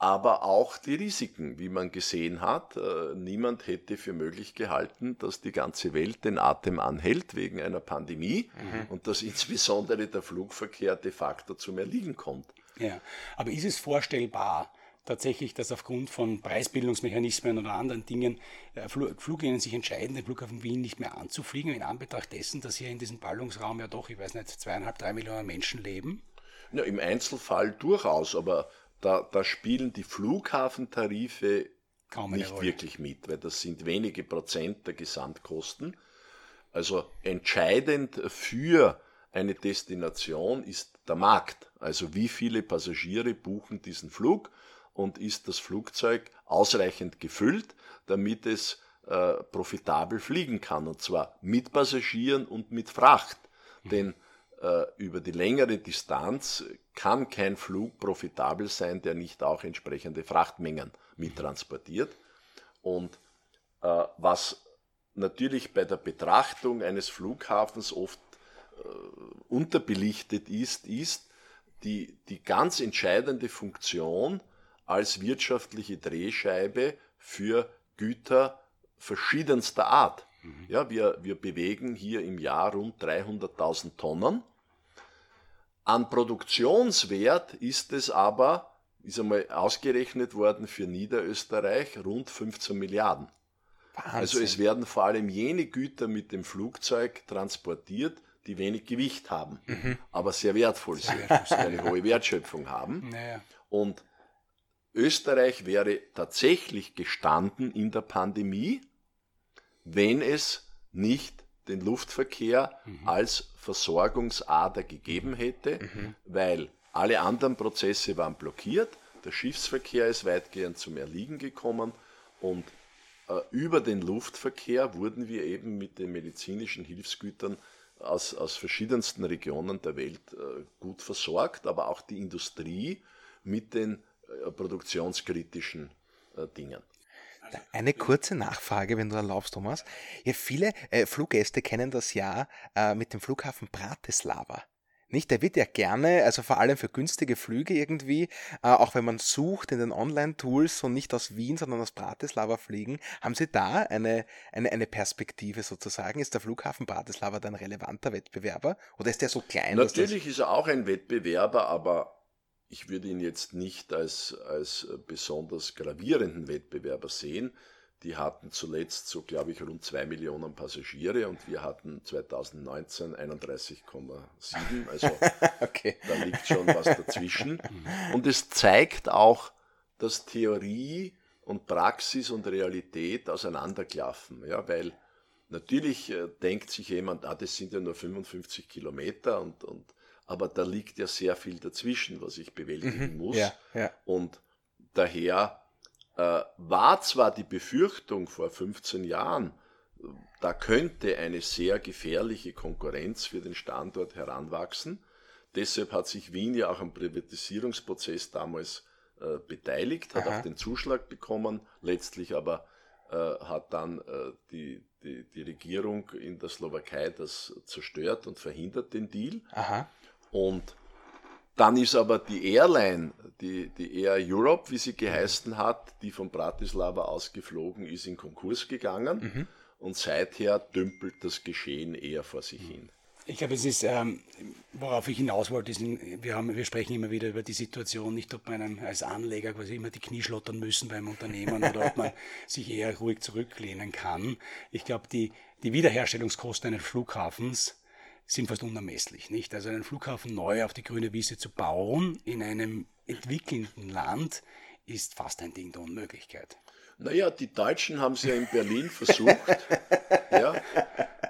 aber auch die Risiken, wie man gesehen hat. Äh, niemand hätte für möglich gehalten, dass die ganze Welt den Atem anhält wegen einer Pandemie mhm. und dass insbesondere der Flugverkehr de facto zum Erliegen kommt. Ja, aber ist es vorstellbar, tatsächlich, dass aufgrund von Preisbildungsmechanismen oder anderen Dingen äh, Fluglinien sich entscheiden, den Flughafen Wien nicht mehr anzufliegen, in Anbetracht dessen, dass hier in diesem Ballungsraum ja doch, ich weiß nicht, zweieinhalb, drei Millionen Menschen leben? Ja, Im Einzelfall durchaus, aber da, da spielen die Flughafentarife nicht Rolle. wirklich mit, weil das sind wenige Prozent der Gesamtkosten. Also entscheidend für eine Destination ist der Markt. Also wie viele Passagiere buchen diesen Flug und ist das Flugzeug ausreichend gefüllt, damit es äh, profitabel fliegen kann. Und zwar mit Passagieren und mit Fracht. Mhm. Denn über die längere Distanz kann kein Flug profitabel sein, der nicht auch entsprechende Frachtmengen mittransportiert. Und äh, was natürlich bei der Betrachtung eines Flughafens oft äh, unterbelichtet ist, ist die, die ganz entscheidende Funktion als wirtschaftliche Drehscheibe für Güter verschiedenster Art. Mhm. Ja, wir, wir bewegen hier im Jahr rund 300.000 Tonnen. An Produktionswert ist es aber, ist einmal ausgerechnet worden für Niederösterreich, rund 15 Milliarden. Wahnsinn. Also es werden vor allem jene Güter mit dem Flugzeug transportiert, die wenig Gewicht haben, mhm. aber sehr wertvoll sind, eine hohe Wertschöpfung haben. Naja. Und Österreich wäre tatsächlich gestanden in der Pandemie, wenn es nicht den Luftverkehr mhm. als Versorgungsader gegeben hätte, mhm. weil alle anderen Prozesse waren blockiert, der Schiffsverkehr ist weitgehend zum Erliegen gekommen und äh, über den Luftverkehr wurden wir eben mit den medizinischen Hilfsgütern aus, aus verschiedensten Regionen der Welt äh, gut versorgt, aber auch die Industrie mit den äh, produktionskritischen äh, Dingen. Eine kurze Nachfrage, wenn du erlaubst, Thomas. Ja, viele äh, Fluggäste kennen das ja äh, mit dem Flughafen Bratislava. Nicht, der wird ja gerne, also vor allem für günstige Flüge irgendwie, äh, auch wenn man sucht in den Online-Tools und nicht aus Wien, sondern aus Bratislava fliegen, haben Sie da eine, eine, eine Perspektive sozusagen? Ist der Flughafen Bratislava dann relevanter Wettbewerber oder ist der so klein? Natürlich ist er auch ein Wettbewerber, aber ich würde ihn jetzt nicht als, als besonders gravierenden Wettbewerber sehen. Die hatten zuletzt so, glaube ich, rund zwei Millionen Passagiere und wir hatten 2019 31,7. Also okay. da liegt schon was dazwischen. Und es zeigt auch, dass Theorie und Praxis und Realität auseinanderklaffen. Ja, weil natürlich äh, denkt sich jemand, ah, das sind ja nur 55 Kilometer und, und aber da liegt ja sehr viel dazwischen, was ich bewältigen mhm, muss. Ja, ja. Und daher äh, war zwar die Befürchtung vor 15 Jahren, da könnte eine sehr gefährliche Konkurrenz für den Standort heranwachsen. Deshalb hat sich Wien ja auch am Privatisierungsprozess damals äh, beteiligt, hat Aha. auch den Zuschlag bekommen, letztlich aber äh, hat dann äh, die, die, die, Regierung in der Slowakei das zerstört und verhindert den Deal. Aha. Und dann ist aber die Airline, die, die Air Europe, wie sie geheißen hat, die von Bratislava ausgeflogen ist, in Konkurs gegangen. Mhm. Und seither dümpelt das Geschehen eher vor sich hin. Ich glaube, es ist, ähm, worauf ich hinaus wollte, ist, wir, haben, wir sprechen immer wieder über die Situation, nicht ob man als Anleger quasi immer die Knie schlottern müssen beim Unternehmen oder ob man sich eher ruhig zurücklehnen kann. Ich glaube, die, die Wiederherstellungskosten eines Flughafens sind fast unermesslich, nicht? Also einen Flughafen neu auf die grüne Wiese zu bauen in einem entwickelnden Land ist fast ein Ding der Unmöglichkeit. Naja, die Deutschen haben es ja in Berlin versucht. ja.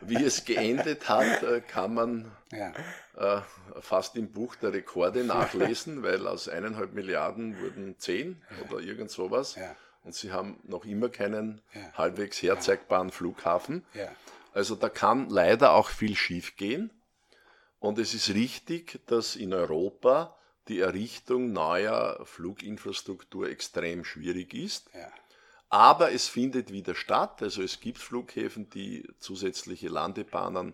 Wie es geendet hat, äh, kann man ja. äh, fast im Buch der Rekorde nachlesen, weil aus eineinhalb Milliarden wurden zehn ja. oder irgend sowas. Ja. Und sie haben noch immer keinen halbwegs herzeigbaren Flughafen. Also da kann leider auch viel schiefgehen. Und es ist richtig, dass in Europa die Errichtung neuer Fluginfrastruktur extrem schwierig ist. Ja. Aber es findet wieder statt. Also es gibt Flughäfen, die zusätzliche Landebahnen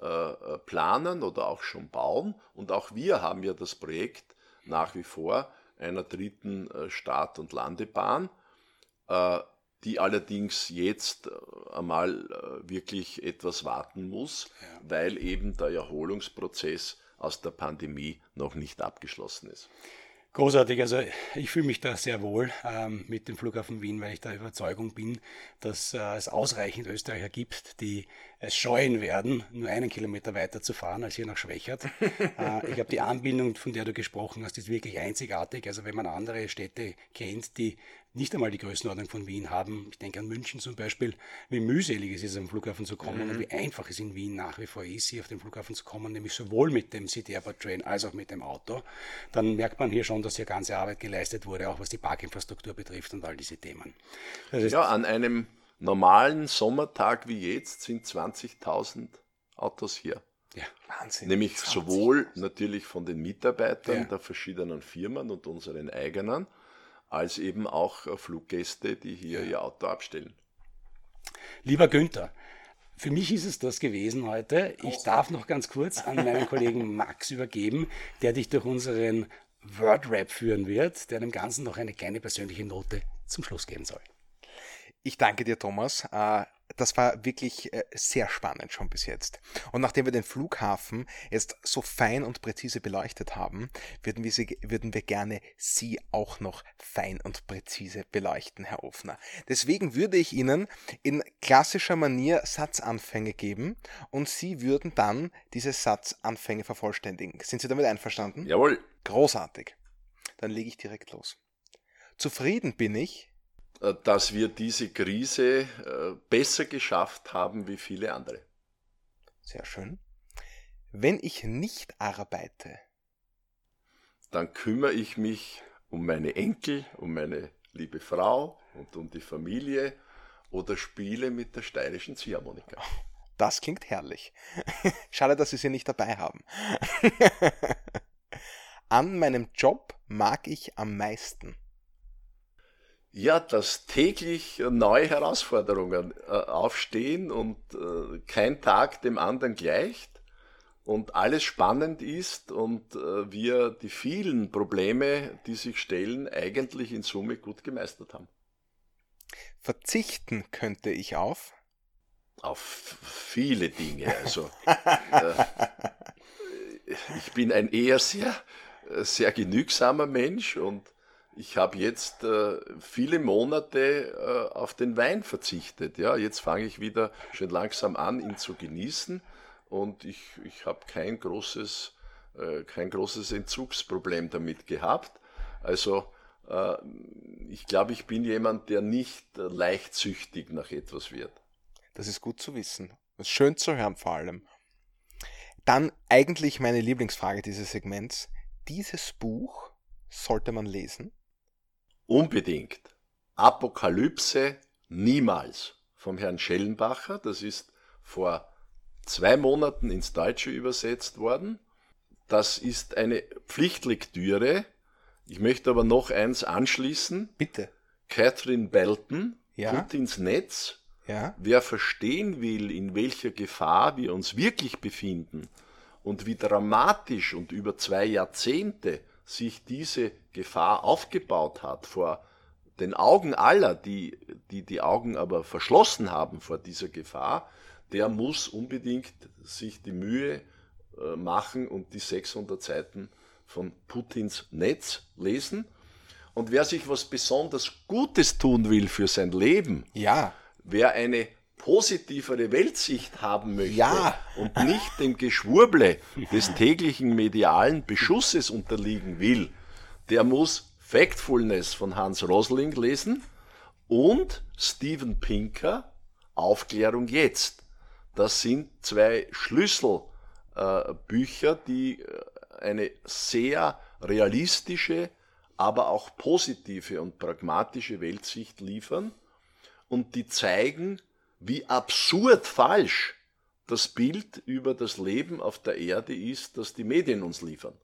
äh, äh planen oder auch schon bauen. Und auch wir haben ja das Projekt nach wie vor einer dritten äh, Start- und Landebahn. Äh, die allerdings jetzt äh, einmal äh, wirklich etwas warten muss, ja. weil eben der Erholungsprozess aus der Pandemie noch nicht abgeschlossen ist. Großartig, also ich fühle mich da sehr wohl ähm, mit dem Flughafen Wien, weil ich der Überzeugung bin, dass äh, es ausreichend Österreicher gibt, die es scheuen werden, nur einen Kilometer weiter zu fahren als hier nach Schwächert. äh, ich glaube, die Anbindung, von der du gesprochen hast, ist wirklich einzigartig. Also wenn man andere Städte kennt, die nicht einmal die Größenordnung von Wien haben. Ich denke an München zum Beispiel, wie mühselig es ist, am Flughafen zu kommen mhm. und wie einfach es in Wien nach wie vor ist, hier auf den Flughafen zu kommen, nämlich sowohl mit dem City Airport Train als auch mit dem Auto. Dann merkt man hier schon, dass hier ganze Arbeit geleistet wurde, auch was die Parkinfrastruktur betrifft und all diese Themen. ja, an einem normalen Sommertag wie jetzt sind 20.000 Autos hier. Ja, Wahnsinn. Nämlich 20. sowohl natürlich von den Mitarbeitern ja. der verschiedenen Firmen und unseren eigenen, als eben auch Fluggäste, die hier ihr Auto abstellen. Lieber Günther, Für mich ist es das gewesen heute. Ich darf noch ganz kurz an meinen Kollegen Max übergeben, der dich durch unseren Word-Rap führen wird, der dem Ganzen noch eine kleine persönliche Note zum Schluss geben soll. Ich danke dir, Thomas. Äh, das war wirklich äh, sehr spannend schon bis jetzt. Und nachdem wir den Flughafen jetzt so fein und präzise beleuchtet haben, würden wir, Sie, würden wir gerne Sie auch noch fein und präzise beleuchten, Herr Ofner. Deswegen würde ich Ihnen in klassischer Manier Satzanfänge geben und Sie würden dann diese Satzanfänge vervollständigen. Sind Sie damit einverstanden? Jawohl. Großartig. Dann lege ich direkt los. Zufrieden bin ich, dass wir diese Krise äh, besser geschafft haben wie viele andere. Sehr schön. Wenn ich nicht arbeite, dann kümmere ich mich um meine Enkel, um meine liebe Frau und um die Familie oder spiele mit der steirischen Ziehharmonika. Das klingt herrlich. Schade, dass Sie sie nicht dabei haben. An meinem Job mag ich am meisten. Ja, dass täglich neue Herausforderungen äh, aufstehen und äh, kein Tag dem anderen gleicht und alles spannend ist und äh, wir die vielen Probleme, die sich stellen, eigentlich in Summe gut gemeistert haben. Verzichten könnte ich auf? Auf viele Dinge. Also äh, ich bin ein eher sehr, sehr genügsamer Mensch und ich habe jetzt äh, viele Monate äh, auf den Wein verzichtet. Ja, jetzt fange ich wieder schon langsam an, ihn zu genießen und ich, ich habe kein großes, äh, kein großes Entzugsproblem damit gehabt. Also äh, ich glaube, ich bin jemand, der nicht leihtsüchtig nach etwas wird. Das ist gut zu wissen. Das ist schön zu hören vor allem. Dann eigentlich meine Lieblingsfrage dieses Segments. Dieses Buch sollte man lesen? Unbedingt. Apokalypse niemals vom Herrn Schellenbacher. Das ist vor zwei Monaten ins Deutsche übersetzt worden. Das ist eine Pflichtlektüre. Ich möchte aber noch eins anschließen. Bitte. Catherine Belton, Ja. Putins Netz. Ja? Wer verstehen will, in welcher Gefahr wir uns wirklich befinden und wie dramatisch und über zwei Jahrzehnte sich diese Gefahr aufgebaut hat vor den Augen aller, die, die die Augen aber verschlossen haben vor dieser Gefahr, der muss unbedingt sich die Mühe äh, machen und die 600 Seiten von Putins Netz lesen. Und wer sich was besonders Gutes tun will für sein Leben, Ja. wer eine positivere Weltsicht haben möchte Ja. und nicht dem Geschwurble des täglichen medialen Beschusses unterliegen will, der muss Factfulness von Hans Rosling lesen und Steven Pinker Aufklärung jetzt. Das sind zwei Schlüsselbücher, äh, die eine sehr realistische, aber auch positive und pragmatische Weltsicht liefern und die zeigen, wie absurd falsch das Bild über das Leben auf der Erde ist, das die Medien uns liefern.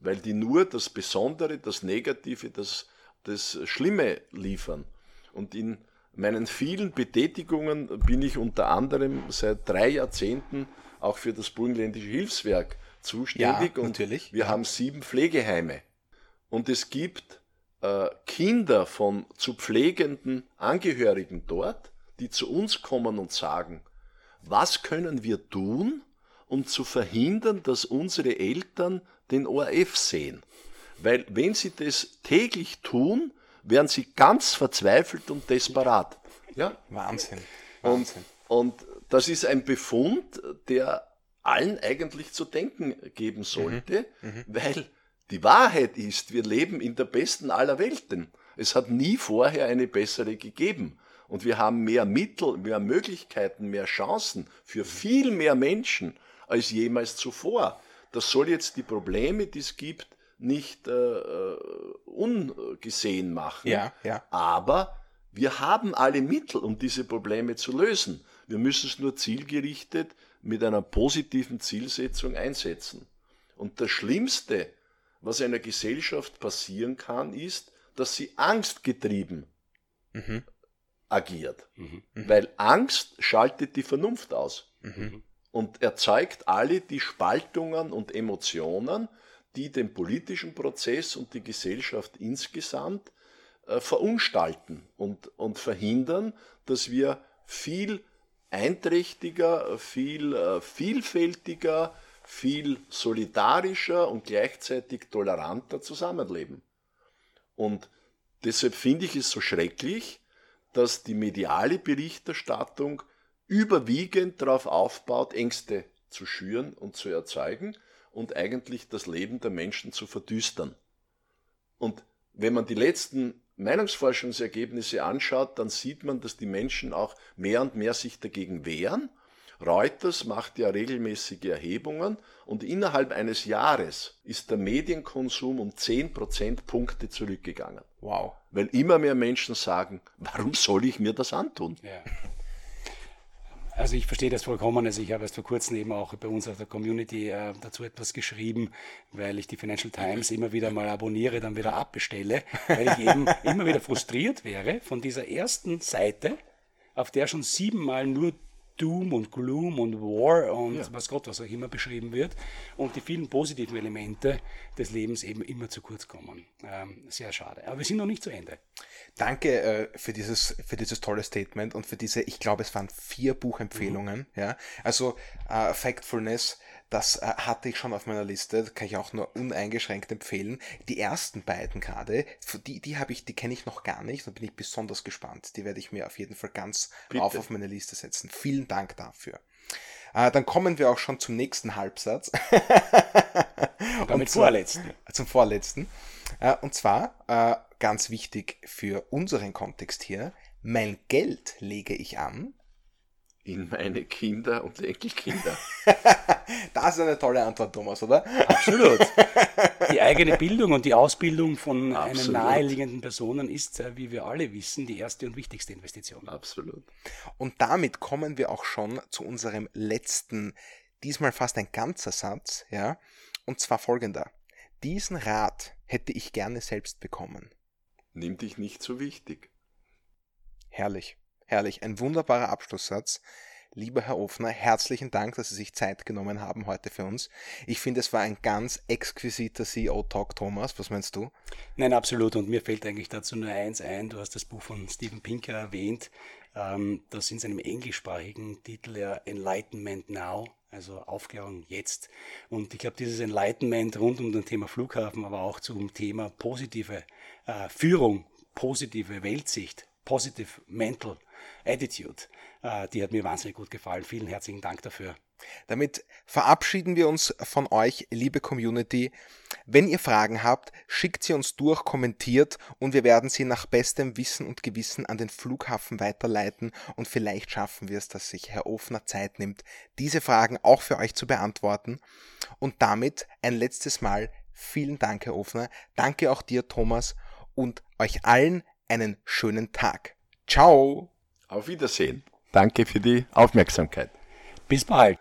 Weil die nur das Besondere, das Negative, das, das Schlimme liefern. Und in meinen vielen Betätigungen bin ich unter anderem seit drei Jahrzehnten auch für das Burgenländische Hilfswerk zuständig. Ja, und natürlich. wir haben sieben Pflegeheime. Und es gibt äh, Kinder von zu pflegenden Angehörigen dort, die zu uns kommen und sagen, was können wir tun, um zu verhindern, dass unsere Eltern den ORF sehen? Weil wenn sie das täglich tun, werden sie ganz verzweifelt und desperat. Ja? Wahnsinn. Und, Wahnsinn. und das ist ein Befund, der allen eigentlich zu denken geben sollte, weil die Wahrheit ist, wir leben in der besten aller Welten. Es hat nie vorher eine bessere gegeben. Und wir haben mehr Mittel, mehr Möglichkeiten, mehr Chancen für viel mehr Menschen als jemals zuvor. Das soll jetzt die Probleme, die es gibt, nicht äh, äh, ungesehen machen. Ja, ja. Aber wir haben alle Mittel, um diese Probleme zu lösen. Wir müssen es nur zielgerichtet mit einer positiven Zielsetzung einsetzen. Und das Schlimmste, was einer Gesellschaft passieren kann, ist, dass sie angstgetrieben agiert. Mhm. Weil Angst schaltet die Vernunft aus mhm. und erzeugt alle die Spaltungen und Emotionen, die den politischen Prozess und die Gesellschaft insgesamt äh, verunstalten und, und verhindern, dass wir viel einträchtiger, viel äh, vielfältiger, viel solidarischer und gleichzeitig toleranter zusammenleben. Und deshalb finde ich es so schrecklich, dass die mediale Berichterstattung überwiegend darauf aufbaut, Ängste zu schüren und zu erzeugen und eigentlich das Leben der Menschen zu verdüstern. Und wenn man die letzten Meinungsforschungsergebnisse anschaut, dann sieht man, dass die Menschen auch mehr und mehr sich dagegen wehren. Reuters macht ja regelmäßige Erhebungen und innerhalb eines Jahres ist der Medienkonsum um 10 Prozentpunkte zurückgegangen. Wow. Weil immer mehr Menschen sagen, warum soll ich mir das antun? Ja. Also ich verstehe das vollkommen. Also ich habe erst vor kurzem eben auch bei uns auf der Community äh, dazu etwas geschrieben, weil ich die Financial Times immer wieder mal abonniere, dann wieder abbestelle, weil ich eben immer wieder frustriert wäre von dieser ersten Seite, auf der schon siebenmal nur Doom und Gloom und War und ja. was Gott was auch immer beschrieben wird und die vielen positiven Elemente des Lebens eben immer zu kurz kommen. Ähm, sehr schade. Aber wir sind noch nicht zu Ende. Danke äh, für, dieses, für dieses tolle Statement und für diese, ich glaube, es waren vier Buchempfehlungen. Mhm. Ja? Also äh, Factfulness, das äh, hatte ich schon auf meiner Liste, das kann ich auch nur uneingeschränkt empfehlen. Die ersten beiden gerade, die, die habe ich, die kenne ich noch gar nicht, da bin ich besonders gespannt. Die werde ich mir auf jeden Fall ganz Bitte. auf auf meine Liste setzen. Vielen Dank dafür. Äh, dann kommen wir auch schon zum nächsten Halbsatz. Damit vorletzten. Zum vorletzten. Äh, und zwar, äh, ganz wichtig für unseren Kontext hier, mein Geld lege ich an. In meine Kinder und Enkelkinder. das ist eine tolle Antwort, Thomas, oder? Absolut. Die eigene Bildung und die Ausbildung von Absolut. einer naheliegenden Personen ist, äh, wie wir alle wissen, die erste und wichtigste Investition. Absolut. Und damit kommen wir auch schon zu unserem letzten, diesmal fast ein ganzer Satz, ja, und zwar folgender. Diesen Rat hätte ich gerne selbst bekommen. Nimm dich nicht so wichtig. Herrlich, herrlich. Ein wunderbarer Abschlusssatz. Lieber Herr Ofner, herzlichen Dank, dass Sie sich Zeit genommen haben heute für uns. Ich finde, es war ein ganz exquisiter CEO-Talk, Thomas. Was meinst du? Nein, absolut. Und mir fällt eigentlich dazu nur eins ein. Du hast das Buch von Steven Pinker erwähnt, ähm, das in seinem englischsprachigen Titel ja Enlightenment Now also Aufklärung jetzt. Und ich glaube, dieses Enlightenment rund um das Thema Flughafen, aber auch zum Thema positive äh, Führung, positive Weltsicht, positive Mental Attitude, äh, die hat mir wahnsinnig gut gefallen. Vielen herzlichen Dank dafür. Damit verabschieden wir uns von euch, liebe Community. Wenn ihr Fragen habt, schickt sie uns durch, kommentiert und wir werden sie nach bestem Wissen und Gewissen an den Flughafen weiterleiten und vielleicht schaffen wir es, dass sich Herr Ofner Zeit nimmt, diese Fragen auch für euch zu beantworten. Und damit ein letztes Mal vielen Dank, Herr Ofner. Danke auch dir, Thomas, und euch allen einen schönen Tag. Ciao! Auf Wiedersehen. Danke für die Aufmerksamkeit. Bis bald.